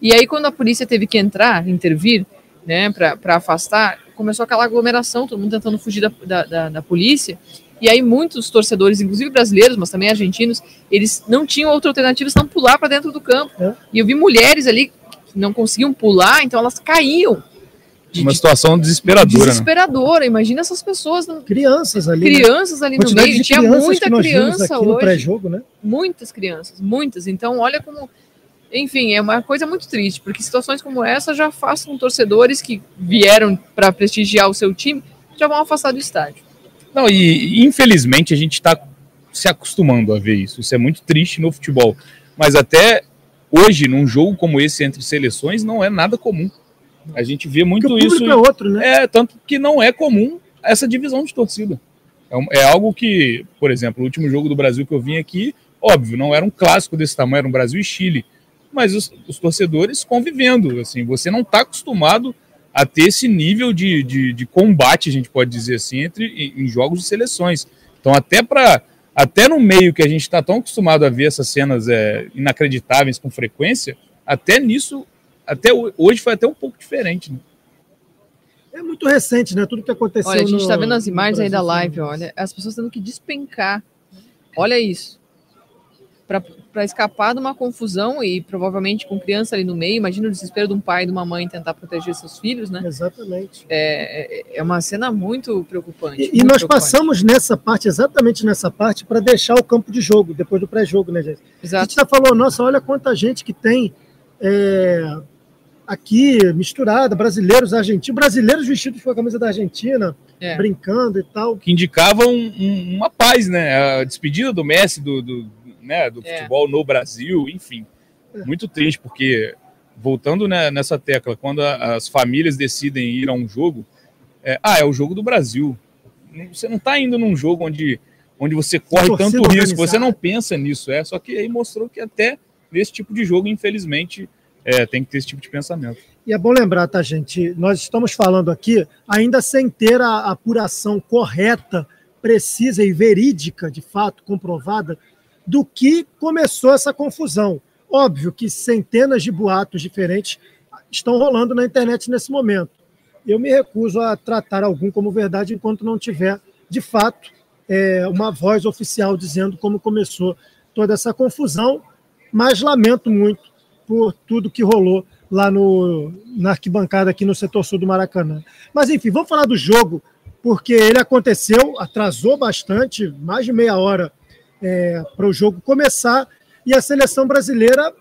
E aí, quando a polícia teve que entrar, intervir, né, para afastar, começou aquela aglomeração, todo mundo tentando fugir da, da, da, da polícia. E aí, muitos torcedores, inclusive brasileiros, mas também argentinos, eles não tinham outra alternativa senão pular para dentro do campo. É. E eu vi mulheres ali que não conseguiam pular, então elas caíam de, uma situação desesperadora. Né? Desesperadora. Né? Imagina essas pessoas. Crianças ali. Né? Crianças ali no meio. Tinha muita criança hoje. pré-jogo, né? Muitas crianças, muitas. Então, olha como. Enfim, é uma coisa muito triste, porque situações como essa já afastam torcedores que vieram para prestigiar o seu time, já vão afastar do estádio. Não, e infelizmente a gente está se acostumando a ver isso. Isso é muito triste no futebol. Mas até hoje, num jogo como esse entre seleções, não é nada comum. A gente vê muito isso. É outro, né? É, tanto que não é comum essa divisão de torcida. É, é, algo que, por exemplo, o último jogo do Brasil que eu vim aqui, óbvio, não era um clássico desse tamanho, era um Brasil e Chile. Mas os, os torcedores convivendo, assim, você não está acostumado a ter esse nível de, de, de, combate, a gente pode dizer assim, entre em, em jogos de seleções. Então, até para até no meio que a gente está tão acostumado a ver essas cenas é, inacreditáveis com frequência, até nisso até hoje foi até um pouco diferente. Né? É muito recente, né? Tudo que aconteceu. Olha, a gente está vendo as imagens aí da live, olha. As pessoas tendo que despencar. Olha isso. Para escapar de uma confusão e provavelmente com criança ali no meio. Imagina o desespero de um pai e de uma mãe tentar proteger seus filhos, né? Exatamente. É, é, é uma cena muito preocupante. E, muito e nós preocupante. passamos nessa parte, exatamente nessa parte, para deixar o campo de jogo, depois do pré-jogo, né, gente? A Exato. gente já falou, nossa, olha quanta gente que tem é, aqui misturada, brasileiros, argentinos, brasileiros vestidos com a camisa da Argentina, É. brincando e tal. Que indicava um- um- uma paz, né? A despedida do Messi do, do, né, do É. futebol no Brasil, enfim. Muito triste, porque, voltando né, nessa tecla, quando a- as famílias decidem ir a um jogo, é, ah, é o jogo do Brasil. Você não está indo num jogo onde, onde você corre Torcida tanto risco, organizada. você não pensa nisso, é. Só que aí mostrou que até nesse tipo de jogo, infelizmente, é, tem que ter esse tipo de pensamento. E é bom lembrar, tá, gente? Nós estamos falando aqui ainda sem ter a apuração correta, precisa e verídica, de fato, comprovada, do que começou essa confusão. Óbvio que centenas de boatos diferentes estão rolando na internet nesse momento. Eu me recuso a tratar algum como verdade enquanto não tiver, de fato, é, uma voz oficial dizendo como começou toda essa confusão, mas lamento muito por tudo que rolou lá no, na arquibancada aqui no setor sul do Maracanã. Mas enfim, vamos falar do jogo, porque ele aconteceu, atrasou bastante, mais de meia hora para o jogo começar, e a seleção brasileira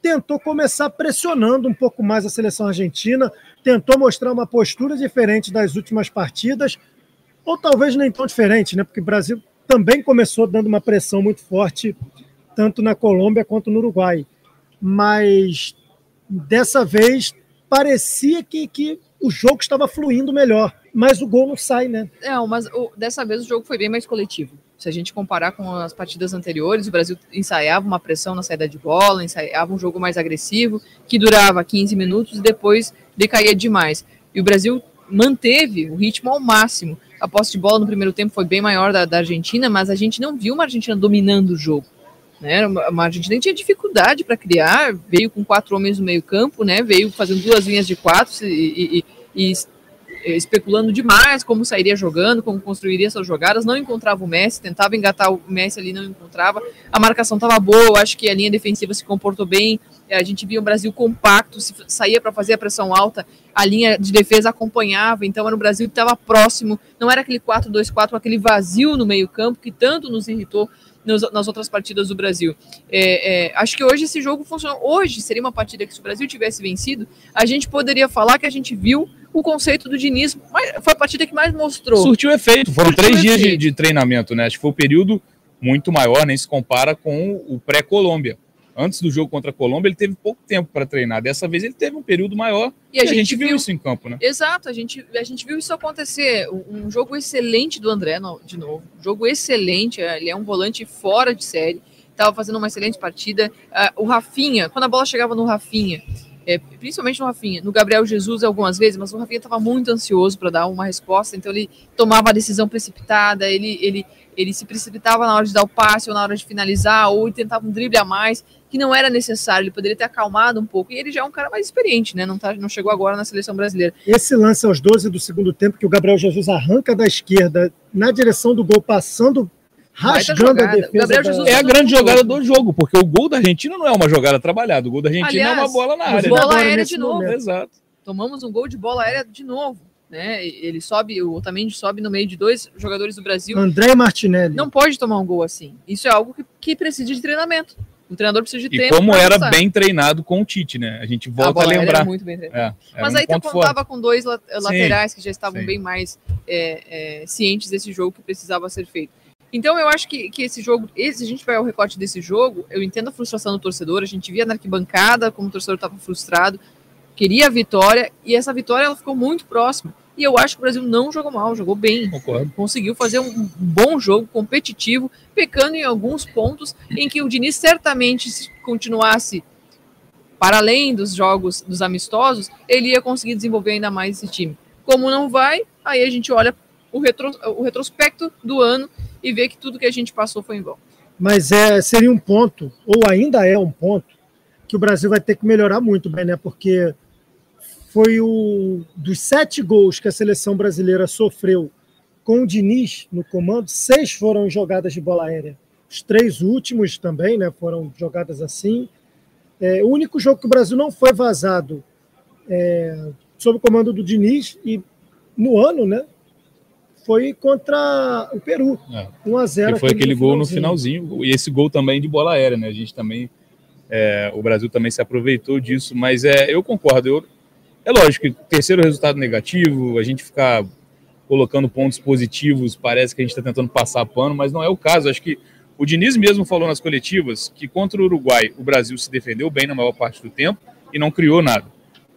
tentou começar pressionando um pouco mais a seleção argentina, tentou mostrar uma postura diferente das últimas partidas, ou talvez nem tão diferente, né? Porque o Brasil também começou dando uma pressão muito forte, tanto na Colômbia quanto no Uruguai. Mas dessa vez parecia que, que o jogo estava fluindo melhor, mas o gol não sai, né? Não, mas o- dessa vez o jogo foi bem mais coletivo. Se a gente comparar com as partidas anteriores, o Brasil ensaiava uma pressão na saída de bola, ensaiava um jogo mais agressivo, que durava 15 minutos e depois decaía demais. E o Brasil manteve o ritmo ao máximo. A posse de bola no primeiro tempo foi bem maior da, da Argentina, mas a gente não viu uma Argentina dominando o jogo. Né? Uma Argentina tinha dificuldade para criar, veio com quatro homens no meio campo, né? veio fazendo duas linhas de quatro e- e- e especulando demais como sairia jogando, como construiria suas jogadas, não encontrava o Messi, tentava engatar o Messi ali, não encontrava. A marcação estava boa, acho que a linha defensiva se comportou bem. É, A gente via um Brasil compacto, se saía para fazer a pressão alta, a linha de defesa acompanhava, então era um Brasil que estava próximo, não era aquele 4-2-4, aquele vazio no meio-campo que tanto nos irritou nas outras partidas do Brasil. É, é, acho que hoje esse jogo funcionou. Hoje seria uma partida que, se o Brasil tivesse vencido, a gente poderia falar que a gente viu o conceito do Diniz. Mas foi a partida que mais mostrou. Surtiu efeito. Foram Surtiu três dias de, efeito. de treinamento, né? Acho que foi um período muito maior, nem se compara com o pré-Colômbia. Antes do jogo contra a Colômbia, ele teve pouco tempo para treinar. Dessa vez, ele teve um período maior E a gente viu viu- isso em campo, né? Exato, a gente, a gente viu isso acontecer. Um, jogo excelente do André, de novo. Um jogo excelente. é, Ele é um volante fora de série. Estava fazendo uma excelente partida. Ah, o Rafinha, quando a bola chegava no Rafinha, é, principalmente no Rafinha, no Gabriel Jesus algumas vezes, mas o Rafinha estava muito ansioso para dar uma resposta, então ele tomava a decisão precipitada, ele, ele, ele se precipitava na hora de dar o passe ou na hora de finalizar, ou tentava um drible a mais, que não era necessário, ele poderia ter acalmado um pouco. E ele já é um cara mais experiente, né? Não, tá, não chegou agora na seleção brasileira. Esse lance aos 12 do segundo tempo, que o Gabriel Jesus arranca da esquerda na direção do gol, passando, rasgando a defesa. Gabriel da- Jesus É a grande jogada do jogo, porque o gol da Argentina não é uma jogada trabalhada. O gol da Argentina é uma Aliás, bola na área. bola Bola agora aérea de novo. momento. Exato. Tomamos um gol de bola aérea de novo. Né? Ele sobe, o Otamendi sobe no meio de dois jogadores do Brasil. André Martinelli. Não pode tomar um gol assim. Isso é algo que, que precisa de treinamento. O treinador precisa de E tempo. como pra era ajustar. bem treinado com o Tite, né? A gente a volta a, bola aérea lembrar. era muito bem treinada. É, Mas um aí tu contava com dois la- laterais que já estavam sim. bem mais é, é, cientes desse jogo que precisava ser feito. Então eu acho que, que esse jogo, esse, se a gente vai ao recorte desse jogo, eu entendo a frustração do torcedor, a gente via na arquibancada como o torcedor estava frustrado, queria a vitória, e essa vitória ela ficou muito próxima. E eu acho que o Brasil não jogou mal, jogou bem. Concordo. Conseguiu fazer um bom jogo, competitivo, pecando em alguns pontos em que o Diniz certamente, se continuasse para além dos jogos dos amistosos, ele ia conseguir desenvolver ainda mais esse time. Como não vai, aí a gente olha o, retro, o retrospecto do ano e vê que tudo que a gente passou foi em vão. Mas é, seria um ponto, ou ainda é um ponto, que o Brasil vai ter que melhorar muito, bem, né? Porque foi o dos sete gols que a seleção brasileira sofreu com o Diniz no comando, seis foram jogadas de bola aérea. Os três últimos também né, foram jogadas assim. É, o único jogo que o Brasil não foi vazado é, sob o comando do Diniz e no ano, né? Foi contra o Peru. É. 1 a 0 que foi aquele gol no finalzinho. E esse gol também de bola aérea, né? A gente também. É, o Brasil também se aproveitou disso, mas é, eu concordo. Eu, é lógico que terceiro resultado negativo, a gente ficar colocando pontos positivos, parece que a gente está tentando passar pano, mas não é o caso. Acho que o Diniz mesmo falou nas coletivas que contra o Uruguai o Brasil se defendeu bem na maior parte do tempo e não criou nada.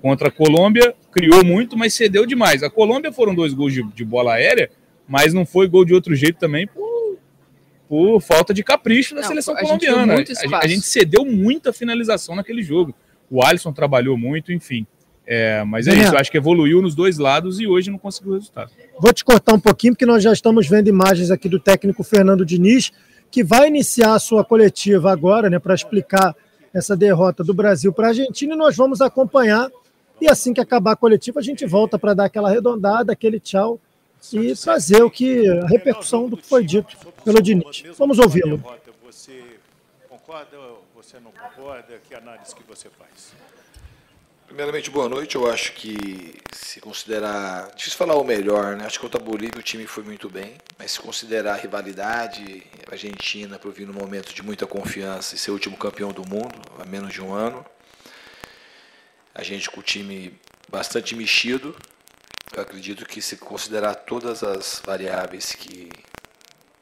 Contra a Colômbia, criou muito, mas cedeu demais. A Colômbia foram dois gols de, de bola aérea, mas não foi gol de outro jeito também por, por falta de capricho da não, seleção a colombiana. Gente a, a, gente cedeu muita finalização naquele jogo. O Alisson trabalhou muito, enfim. É, mas é, isso, eu acho que evoluiu nos dois lados e hoje não conseguiu resultado. Vou te cortar um pouquinho, porque nós já estamos vendo imagens aqui do técnico Fernando Diniz que vai iniciar a sua coletiva agora, né, para explicar essa derrota do Brasil para a Argentina, e nós vamos acompanhar. E assim que acabar a coletiva, a gente volta para dar aquela arredondada, aquele tchau e trazer o que a repercussão do que foi dito pelo Diniz. Vamos ouvi-lo. Você concorda ou você não concorda? Que análise que você faz? Primeiramente, boa noite. Eu acho que se considerar. Difícil falar o melhor, né? Acho que contra a Bolívia o time foi muito bem, mas se considerar a rivalidade, a Argentina por vir num momento de muita confiança e ser o último campeão do mundo há menos de um ano, a gente com o time bastante mexido, eu acredito que se considerar todas as variáveis que,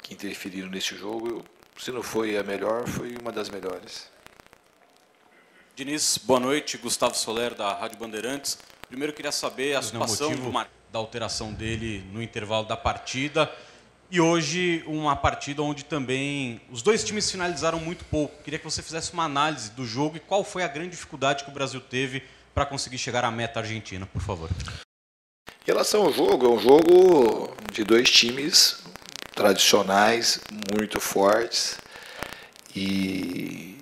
que interferiram nesse jogo, se não foi a melhor, foi uma das melhores. Diniz, boa noite. Gustavo Soler, da Rádio Bandeirantes. Primeiro, queria saber a situação da alteração dele no intervalo da partida. E hoje, uma partida onde também os dois times finalizaram muito pouco. Queria que você fizesse uma análise do jogo e qual foi a grande dificuldade que o Brasil teve para conseguir chegar à meta argentina, por favor. Em relação ao jogo, é um jogo de dois times tradicionais, muito fortes. E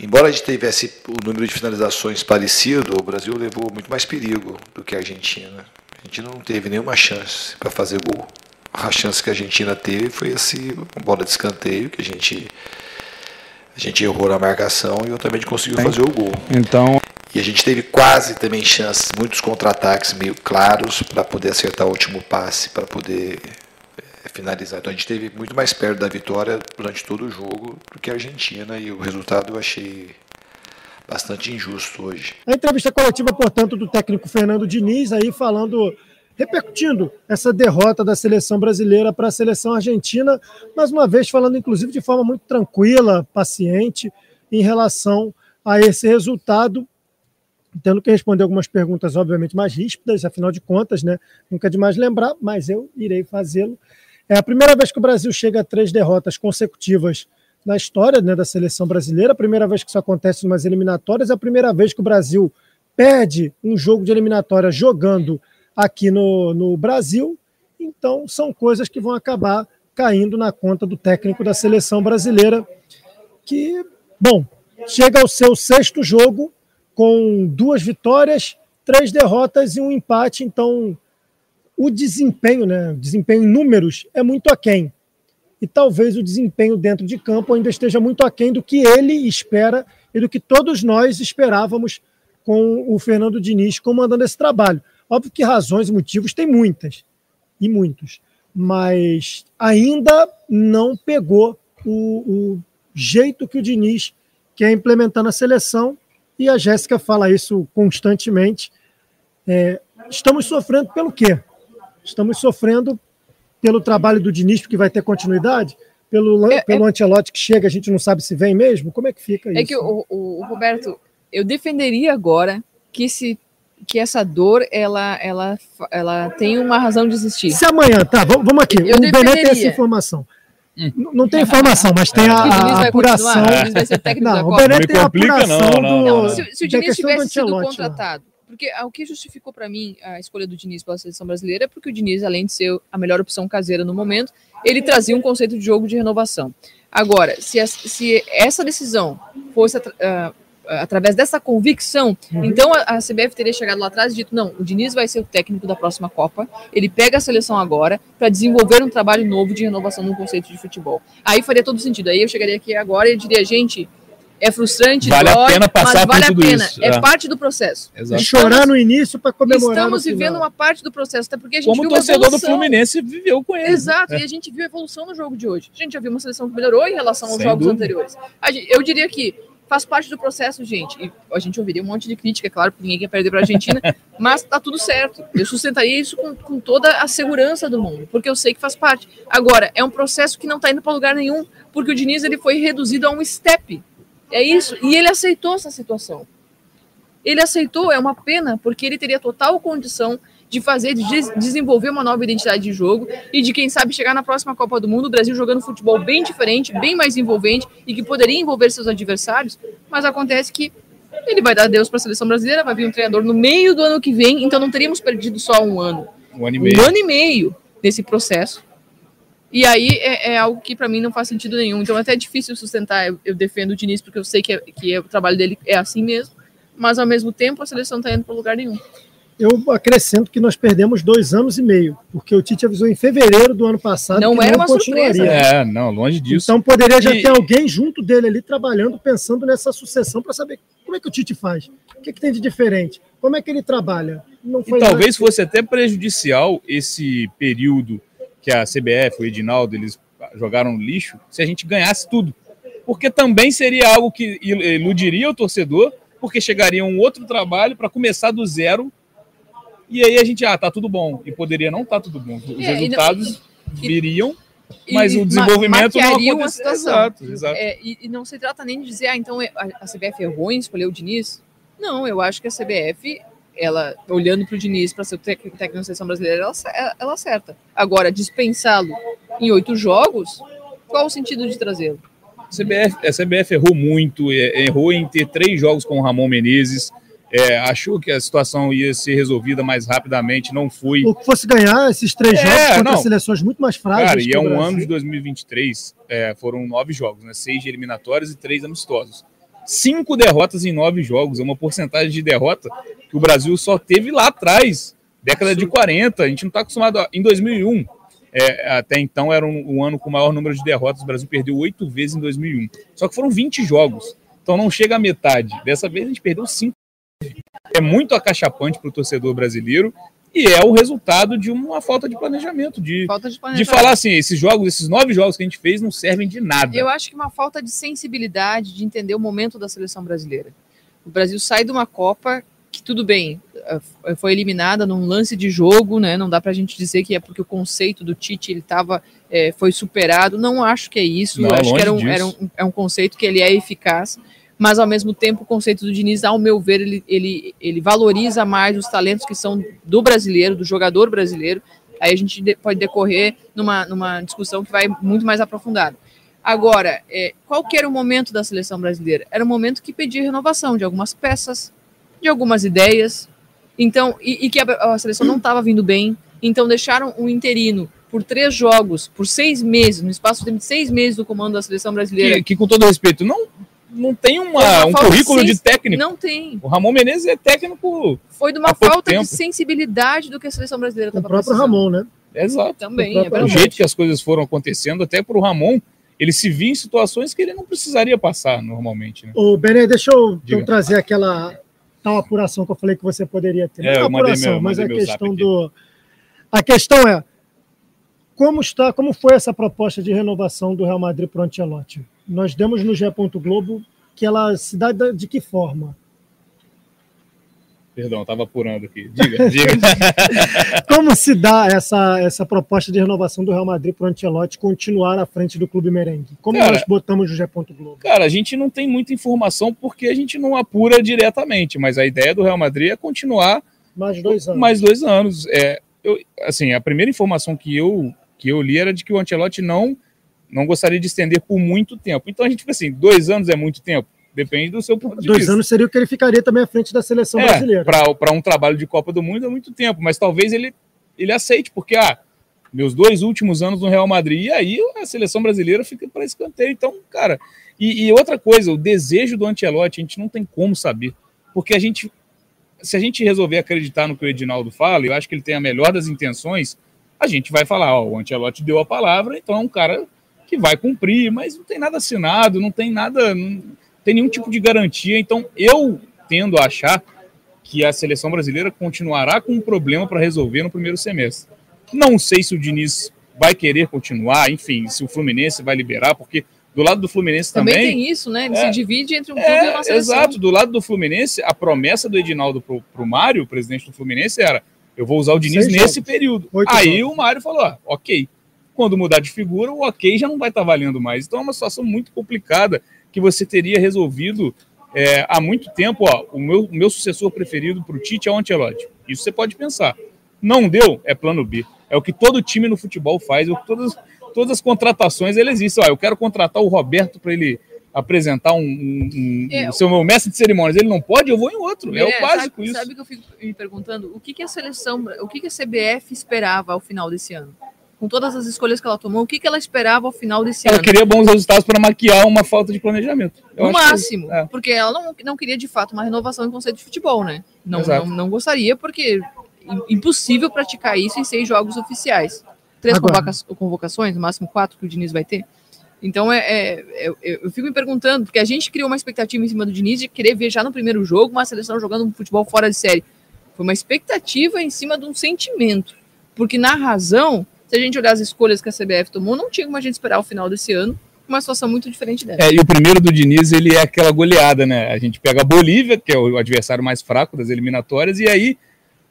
Embora a gente tivesse o número de finalizações parecido, o Brasil levou muito mais perigo do que a Argentina. A Argentina não teve nenhuma chance para fazer gol. A chance que a Argentina teve foi esse bola de escanteio que a gente a gente errou na marcação e outra conseguiu fazer o gol. Então, e a gente teve quase também chances, muitos contra-ataques meio claros para poder acertar o último passe, para poder finalizar. Então a gente esteve muito mais perto da vitória durante todo o jogo do que a Argentina e o resultado eu achei bastante injusto hoje. A entrevista coletiva, portanto, do técnico Fernando Diniz aí falando repercutindo essa derrota da seleção brasileira para a seleção argentina, mais uma vez falando inclusive de forma muito tranquila, paciente em relação a esse resultado, tendo que responder algumas perguntas obviamente mais ríspidas, afinal de contas, né? Nunca é demais lembrar, mas eu irei fazê-lo. É a primeira vez que o Brasil chega a três derrotas consecutivas na história né, da seleção brasileira, a primeira vez que isso acontece em umas eliminatórias, é a primeira vez que o Brasil perde um jogo de eliminatória jogando aqui no, no Brasil. Então, são coisas que vão acabar caindo na conta do técnico da seleção brasileira, que, bom, chega ao seu sexto jogo com duas vitórias, três derrotas e um empate. Então, o desempenho, né, desempenho em números é muito aquém. E talvez o desempenho dentro de campo ainda esteja muito aquém do que ele espera e do que todos nós esperávamos com o Fernando Diniz comandando esse trabalho. Óbvio que razões e motivos tem muitas, e muitos, mas ainda não pegou o, o jeito que o Diniz quer implementar na seleção, e a Jéssica fala isso constantemente. É, estamos sofrendo pelo quê? Estamos sofrendo pelo trabalho do Diniz, que vai ter continuidade? Pelo, é, pelo é... Ancelotti que chega, a gente não sabe se vem mesmo? Como é que fica isso? É que o, o, o Roberto, eu defenderia agora que se que essa dor ela, ela, ela tem uma razão de existir. Se amanhã, tá, vamos aqui. Eu o Bené tem essa informação. Hum. Não tem informação, mas tem é, a, a apuração. Não, o Bené tem a apuração não, não, do, não, Se, se o Diniz tivesse sido contratado porque o que justificou para mim a escolha do Diniz pela seleção brasileira é porque o Diniz, além de ser a melhor opção caseira no momento, ele trazia um conceito de jogo de renovação. Agora, se, se essa decisão fosse uh, através dessa convicção. Uhum. Então a, a, CBF teria chegado lá atrás e dito: não, o Diniz vai ser o técnico da próxima Copa, ele pega a seleção agora para desenvolver um trabalho novo de renovação no conceito de futebol. Aí faria todo sentido. Aí eu chegaria aqui agora e diria: gente, é frustrante, vale dói, a pena passar mas vale a pena. Isso. É, é, parte do processo. Exato. Chorar no início para comemorar. Estamos vivendo uma parte do processo, até porque a gente Como viu o torcedor do Fluminense viveu com ele. Exato, é. e a gente viu a evolução no jogo de hoje. A gente já viu uma seleção que melhorou em relação aos Sem jogos dúvida. anteriores. Eu diria que faz parte do processo, gente. E a gente ouviria um monte de crítica, é claro, porque ninguém quer perder para a Argentina, mas tá tudo certo. Eu sustentaria isso com, com, toda a segurança do mundo, porque eu sei que faz parte. Agora, é um processo que não está indo para lugar nenhum, porque o Diniz ele foi reduzido a um step. É isso. E ele aceitou essa situação. Ele aceitou, é uma pena, porque ele teria total condição de fazer, de desenvolver uma nova identidade de jogo e de, quem sabe, chegar na próxima Copa do Mundo, o Brasil jogando futebol bem diferente, bem mais envolvente e que poderia envolver seus adversários, mas acontece que ele vai dar Deus para a seleção brasileira, vai vir um treinador no meio do ano que vem, então não teríamos perdido só um ano. Um ano e meio. Um ano e meio nesse processo. E aí é, é algo que para mim não faz sentido nenhum. Então é até difícil sustentar. Eu, eu defendo o Diniz porque eu sei que, é, que é, o trabalho dele é assim mesmo, mas ao mesmo tempo a seleção está indo para lugar nenhum. Eu acrescento que nós perdemos dois anos e meio, porque o Tite avisou em fevereiro do ano passado não que era não uma continuaria. surpresa. É, não, longe disso. Então poderia já e... ter alguém junto dele ali trabalhando, pensando nessa sucessão para saber como é que o Tite faz, o que, é que tem de diferente, como é que ele trabalha. Não foi e talvez fosse até prejudicial esse período que a CBF, o Edinaldo, eles jogaram no lixo, se a gente ganhasse tudo. Porque também seria algo que iludiria o torcedor, porque chegaria um outro trabalho para começar do zero e aí a gente, ah, tá tudo bom. E poderia não estar tá tudo bom. Os é, resultados e, viriam, mas e, o desenvolvimento não aconteceria. Exato, exato. É, e, não se trata nem de dizer, ah, então é, a, CBF errou em escolher o Diniz. Não, eu acho que a CBF, ela, olhando para o Diniz para ser o técnico da seleção brasileira, ela, ela acerta. Agora, dispensá-lo em oito jogos, qual o sentido de trazê-lo? A CBF, a CBF errou muito, errou em ter três jogos com o Ramon Menezes, é, achou que a situação ia ser resolvida mais rapidamente, não foi. Ou que fosse ganhar esses três é, jogos contra não. seleções muito mais frágeis. Cara, e é um ano de 2023, é, foram nove jogos, né? Seis de eliminatórias e três amistosos. Cinco derrotas em nove jogos, é uma porcentagem de derrota que o Brasil só teve lá atrás, década de 40. A gente não está acostumado. A... Em 2001, é, até então era um, um, ano com o maior número de derrotas. O Brasil perdeu oito vezes em 2001. Só que foram 20 jogos. Então não chega à metade. Dessa vez a gente perdeu cinco é muito acachapante para o torcedor brasileiro e é o resultado de uma falta de planejamento, de, falta de, planejamento. de falar assim, esses jogos, esses nove jogos que a gente fez não servem de nada. Eu acho que uma falta de sensibilidade de entender o momento da seleção brasileira. O Brasil sai de uma Copa que tudo bem, eh, foi eliminada num lance de jogo, né? Não dá para a gente dizer que é porque o conceito do Tite ele tava, é, foi superado. Não acho que é isso. Não, acho que era um, era um, é um conceito que ele é eficaz mas ao mesmo tempo o conceito do Diniz, ao meu ver, ele, ele, ele valoriza mais os talentos que são do brasileiro, do jogador brasileiro. Aí a gente pode decorrer numa, numa discussão que vai muito mais aprofundada. Agora, é, qual que era o momento da seleção brasileira? Era um momento que pedia renovação de algumas peças, de algumas ideias, então e, e que a, a seleção não estava vindo bem, então deixaram um interino por três jogos, por seis meses, no espaço de seis meses do comando da seleção brasileira. Que, que com todo respeito, não não tem uma, um currículo de, de, técnico. Não tem. O Ramon Menezes é técnico. Foi de uma falta tempo. de sensibilidade do que a seleção brasileira estava O próprio Ramon, né? Exato. Também. O, é o jeito que as coisas foram acontecendo, até para o Ramon, ele se via em situações que ele não precisaria passar normalmente. Né? Ô, Bené, deixa eu, eu, trazer aquela tal apuração que eu falei que você poderia ter. É, não apuração, meu, mas a questão do. A questão é como está, como foi essa proposta de renovação do Real Madrid para o Ancelotti? Nós demos no G. Globo que ela se dá de que forma? Perdão, estava apurando aqui. Diga, diga. Como se dá essa, essa proposta de renovação do Real Madrid para o Ancelotti continuar à frente do Clube Merengue? Como cara, nós botamos no G. Globo? Cara, a gente não tem muita informação porque a gente não apura diretamente, mas a ideia do Real Madrid é continuar mais dois anos. Mais dois anos. É, eu, assim, a primeira informação que eu, que eu li era de que o Ancelotti não não gostaria de estender por muito tempo. Então a gente fica assim, dois anos é muito tempo? Depende do seu ponto de dois vista. anos seria o que ele ficaria também à frente da seleção é, brasileira. Para um trabalho de Copa do Mundo é muito tempo, mas talvez ele, ele aceite, porque ah, Meus dois últimos anos no Real Madrid. E aí a seleção brasileira fica para escanteio. Então, cara. E, e, outra coisa, o desejo do Ancelotti, a gente não tem como saber. Porque a gente. Se a gente resolver acreditar no que o Edinaldo fala, eu acho que ele tem a melhor das intenções, a gente vai falar, ó, o Ancelotti deu a palavra, então é um cara que vai cumprir, mas não tem nada assinado, não tem nada, não tem nenhum tipo de garantia. Então, eu tendo a achar que a seleção brasileira continuará com um problema para resolver no primeiro semestre. Não sei se o Diniz vai querer continuar, enfim, se o Fluminense vai liberar, porque do lado do Fluminense também. Também tem isso, né? Ele é, se divide entre um clube é, e uma seleção. Exato, do lado do Fluminense, a promessa do Edinaldo para o Mário, o presidente do Fluminense, era: eu vou usar o Diniz Seis nesse jogos. período. Oito Aí jogos. o Mário falou: ah, ok. Quando mudar de figura, o ok já não vai estar tá valendo mais. Então é uma situação muito complicada que você teria resolvido é, há muito tempo, ó, o meu, meu sucessor preferido para o Tite é o Ancelotti. Isso você pode pensar. Não deu, é plano B. É o que todo time no futebol faz, é todas, todas as contratações ele existe. Ó, eu quero contratar o Roberto para ele apresentar um, um, um é, o seu meu mestre de cerimônias. Ele não pode, eu vou em outro. É, é o básico sabe, isso. Sabe que eu fico me perguntando? O que, que a seleção, o que, que a CBF esperava ao final desse ano? Com todas as escolhas que ela tomou, o que, que ela esperava ao final desse ela ano? Ela queria bons resultados para maquiar uma falta de planejamento. Eu no máximo, que, é. porque ela não, não queria de fato uma renovação em conceito de futebol, né? Não, não, não, gostaria, porque impossível praticar isso em seis jogos oficiais. Três Agora. convocações, no máximo quatro que o Diniz vai ter. Então é, é, é, eu fico me perguntando, porque a gente criou uma expectativa em cima do Diniz de querer ver já no primeiro jogo uma seleção jogando um futebol fora de série. Foi uma expectativa em cima de um sentimento. Porque na razão, se a gente olhar as escolhas que a CBF tomou, não tinha como a gente esperar o final desse ano uma situação muito diferente dessa. É, e o primeiro do Diniz, ele é aquela goleada, né? A gente pega a Bolívia, que é o adversário mais fraco das eliminatórias, e aí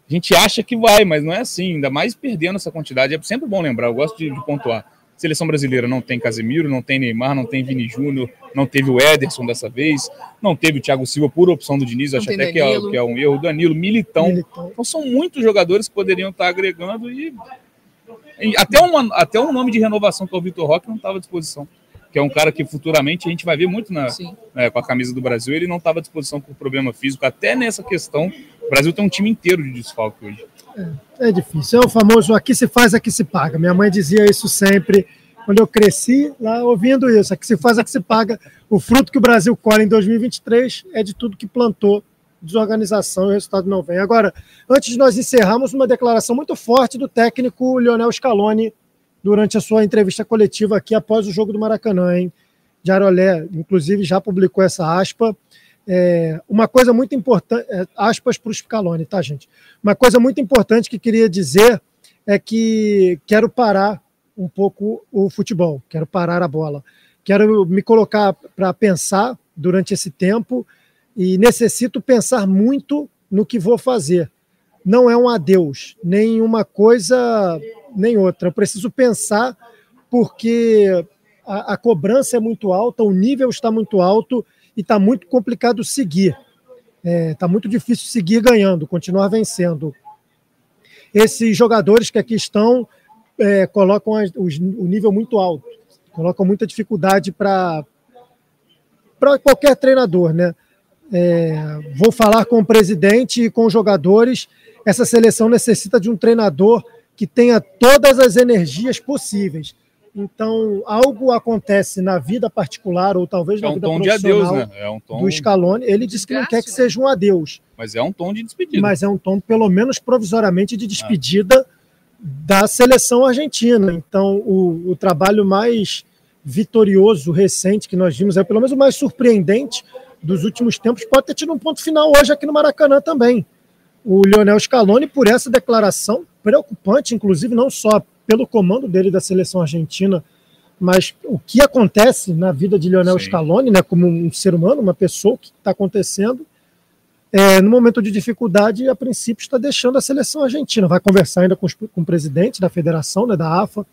a gente acha que vai, mas não é assim, ainda mais perdendo essa quantidade. É sempre bom lembrar, eu gosto de, de pontuar. Seleção brasileira não tem Casemiro, não tem Neymar, não tem Vini Júnior, não teve o Ederson dessa vez, não teve o Thiago Silva por opção do Diniz, acho até que é, que é, um erro. Danilo, Militão. Militão. Então são muitos jogadores que poderiam estar agregando e até, uma, até um nome de renovação que é o Vitor Roque não estava à disposição. Que é um cara que futuramente a gente vai ver muito na, né, com a camisa do Brasil. Ele não estava à disposição por problema físico. Até nessa questão, o Brasil tem um time inteiro de desfalque hoje. É, é difícil. É o famoso aqui se faz, aqui se paga. Minha mãe dizia isso sempre quando eu cresci lá ouvindo isso. Aqui se faz, aqui se paga. O fruto que o Brasil colhe em 2023 é de tudo que plantou desorganização e o resultado não vem. Agora, antes de nós encerrarmos, uma declaração muito forte do técnico Lionel Scaloni durante a sua entrevista coletiva aqui após o jogo do Maracanã, hein? Jarolé, inclusive, já publicou essa aspa. É, uma coisa muito importante, é, aspas para o Scaloni, tá, gente? Uma coisa muito importante que queria dizer é que quero parar um pouco o futebol, quero parar a bola. Quero me colocar para pensar durante esse tempo e necessito pensar muito no que vou fazer. Não é um adeus, nem uma coisa nem outra. Eu preciso pensar porque a, a cobrança é muito alta, o nível está muito alto e está muito complicado seguir. Está é, tá muito difícil seguir ganhando, continuar vencendo. Esses jogadores que aqui estão é, colocam a, o, o nível muito alto, colocam muita dificuldade para qualquer treinador, né? É, vou falar com o presidente e com os jogadores. Essa seleção necessita de um treinador que tenha todas as energias possíveis. Então, algo acontece na vida particular, ou talvez na é um vida tom profissional de adeus, né? é um tom... do Scaloni. Ele disse que não quer que seja um adeus. Mas é um tom de despedida. Mas é um tom, pelo menos provisoriamente, de despedida da seleção argentina. Então, o, o trabalho mais vitorioso, recente, que nós vimos, é pelo menos o mais surpreendente, dos últimos tempos pode ter tido um ponto final hoje aqui no Maracanã também. O Lionel Scaloni, por essa declaração preocupante, inclusive não só pelo comando dele da seleção argentina, mas o que acontece na vida de Lionel Sim. Scaloni, né, como um ser humano, uma pessoa, o que está acontecendo, é, no momento de dificuldade, a princípio está deixando a seleção argentina. Vai conversar ainda com, os, com o presidente da federação, né, da AFA,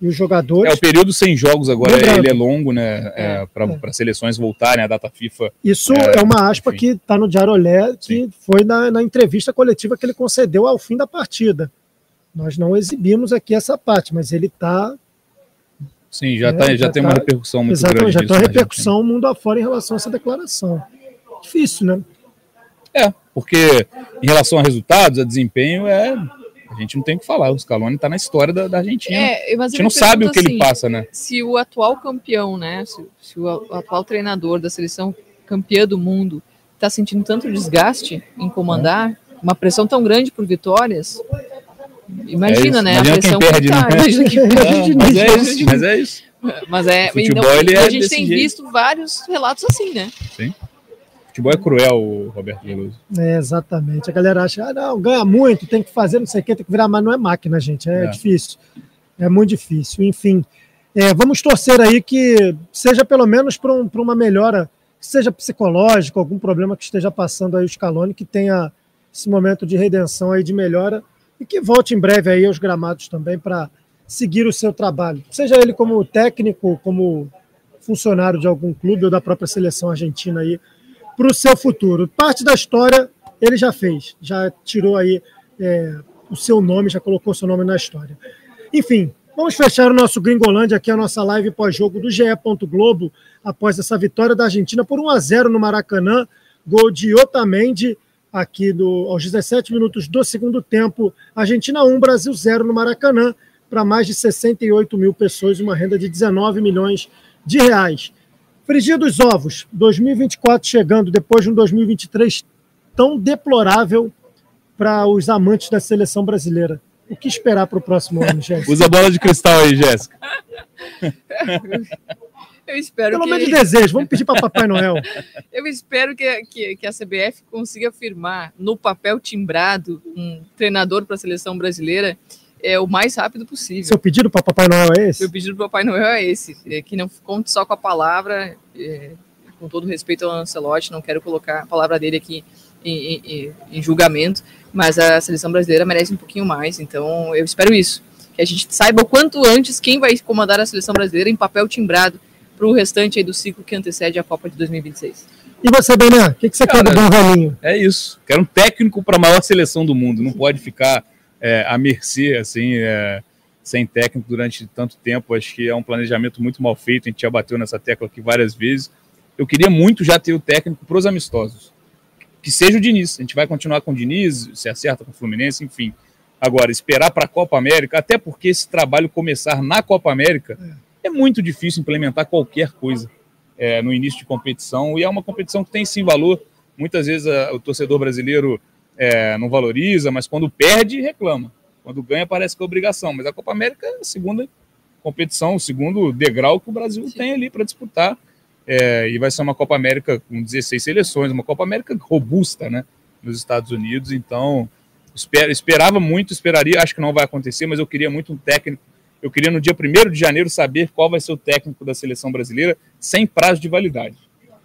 e os jogadores. É o período sem jogos agora, Lembrando, ele é longo, né? É, para é. seleções voltarem, a data FIFA. Isso é, é uma aspa enfim. que está no Diário Olé, que Sim. foi na, na, entrevista coletiva que ele concedeu ao fim da partida. Nós não exibimos aqui essa parte, mas ele está. Sim, já, tá, já, já tem tá, uma repercussão muito exatamente, grande. Já tem uma repercussão mundo afora em relação a essa declaração. Difícil, né? É, porque em relação a resultados, a desempenho, é A gente não tem o que falar, o Scaloni está na história da, da Argentina. É, a gente não sabe o que assim, ele passa, né? Se o atual campeão, né? Se, se o, atual treinador da seleção campeã do mundo está sentindo tanto desgaste em comandar, uma pressão tão grande por vitórias, Imagina, é né? Imagina a pressão quem perde, tá, né? Imagina quem perde. mas, é isso, mas é isso. Mas é. Futebol, não, ele é a gente tem jeito. visto vários relatos assim, né? Sim. Futebol é cruel, Roberto Veloso. É, exatamente. A galera acha, ah, não, ganha muito, tem que fazer, não sei o que, tem que virar, mas não é máquina, gente. É, é. difícil. É muito difícil. Enfim, é, vamos torcer aí que seja pelo menos para um, uma melhora, seja psicológica, algum problema que esteja passando aí o Scaloni, que tenha esse momento de redenção aí, de melhora e que volte em breve aí aos gramados também para seguir o seu trabalho, seja ele como técnico, como funcionário de algum clube ou da própria seleção argentina aí, para o seu futuro. Parte da história ele já fez, já tirou aí é, o seu nome, já colocou seu nome na história. Enfim, vamos fechar o nosso Gringolândia aqui, a nossa live pós-jogo do GE. Globo, após essa vitória da Argentina por 1 a 0 no Maracanã, gol de Otamendi aqui do, aos 17 minutos do segundo tempo. Argentina 1, Brasil 0 no Maracanã, para mais de 68 mil pessoas, uma renda de 19 milhões de reais. Frigir dos ovos, 2024 chegando, depois de um 2023 tão deplorável para os amantes da seleção brasileira. O que esperar para o próximo ano, Jéssica? Usa a bola de cristal aí, Jéssica. Eu espero Pelo que... menos de desejo, vamos pedir para Papai Noel. Eu espero que, que, que, a CBF consiga firmar no papel timbrado um treinador para a seleção brasileira é, o mais rápido possível. Seu pedido para Papai Noel é esse? Meu pedido para Papai Noel é esse, é que não conte só com a palavra, é, com todo respeito ao Ancelotti, não quero colocar a palavra dele aqui em, em, em julgamento, mas a seleção brasileira merece um pouquinho mais, então eu espero isso que a gente saiba o quanto antes quem vai comandar a seleção brasileira em papel timbrado para o restante do ciclo que antecede a Copa de 2026. E você, Bené, o que, que, você Cara, quer do bom velhinho? É isso. Quero um técnico para a maior seleção do mundo. Não pode ficar é, à mercê, assim, é, sem técnico durante tanto tempo. Acho que é um planejamento muito mal feito. A gente já bateu nessa tecla aqui várias vezes. Eu queria muito já ter o técnico para os amistosos. Que seja o Diniz. A gente vai continuar com o Diniz, se acerta com o Fluminense, enfim. Agora, esperar para a Copa América, até porque esse trabalho começar na Copa América. É é muito difícil implementar qualquer coisa é, no início de competição, e é uma competição que tem sim valor. Muitas vezes a, o torcedor brasileiro é, não valoriza, mas quando perde, reclama. Quando ganha, parece que é obrigação. Mas a Copa América é a segunda competição, o segundo degrau que o Brasil sim. tem ali para disputar. É, e vai ser uma Copa América com 16 seleções, uma Copa América robusta, né? Nos Estados Unidos. Então, esper, esperava muito, esperaria, acho que não vai acontecer, mas eu queria muito um técnico eu queria no dia 1 de janeiro saber qual vai ser o técnico da seleção brasileira sem prazo de validade.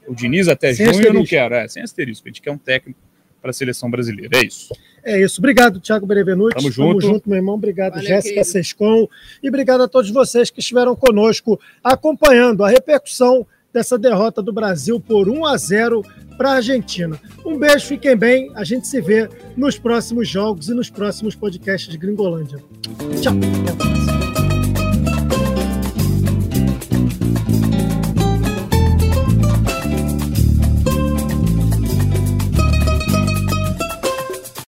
O Diniz até sem junho asterisco. eu não quero, é, sem asterisco. A gente quer um técnico para a seleção brasileira. É isso. É isso. Obrigado, Thiago Benevenuti. Tamo junto. Tamo junto, meu irmão. Obrigado, Valeu, Jéssica querido. Sescon. E obrigado a todos vocês que estiveram conosco acompanhando a repercussão dessa derrota do Brasil por 1 a 0 para a Argentina. Um beijo, fiquem bem. A gente se vê nos próximos jogos e nos próximos podcasts de Gringolândia. Tchau.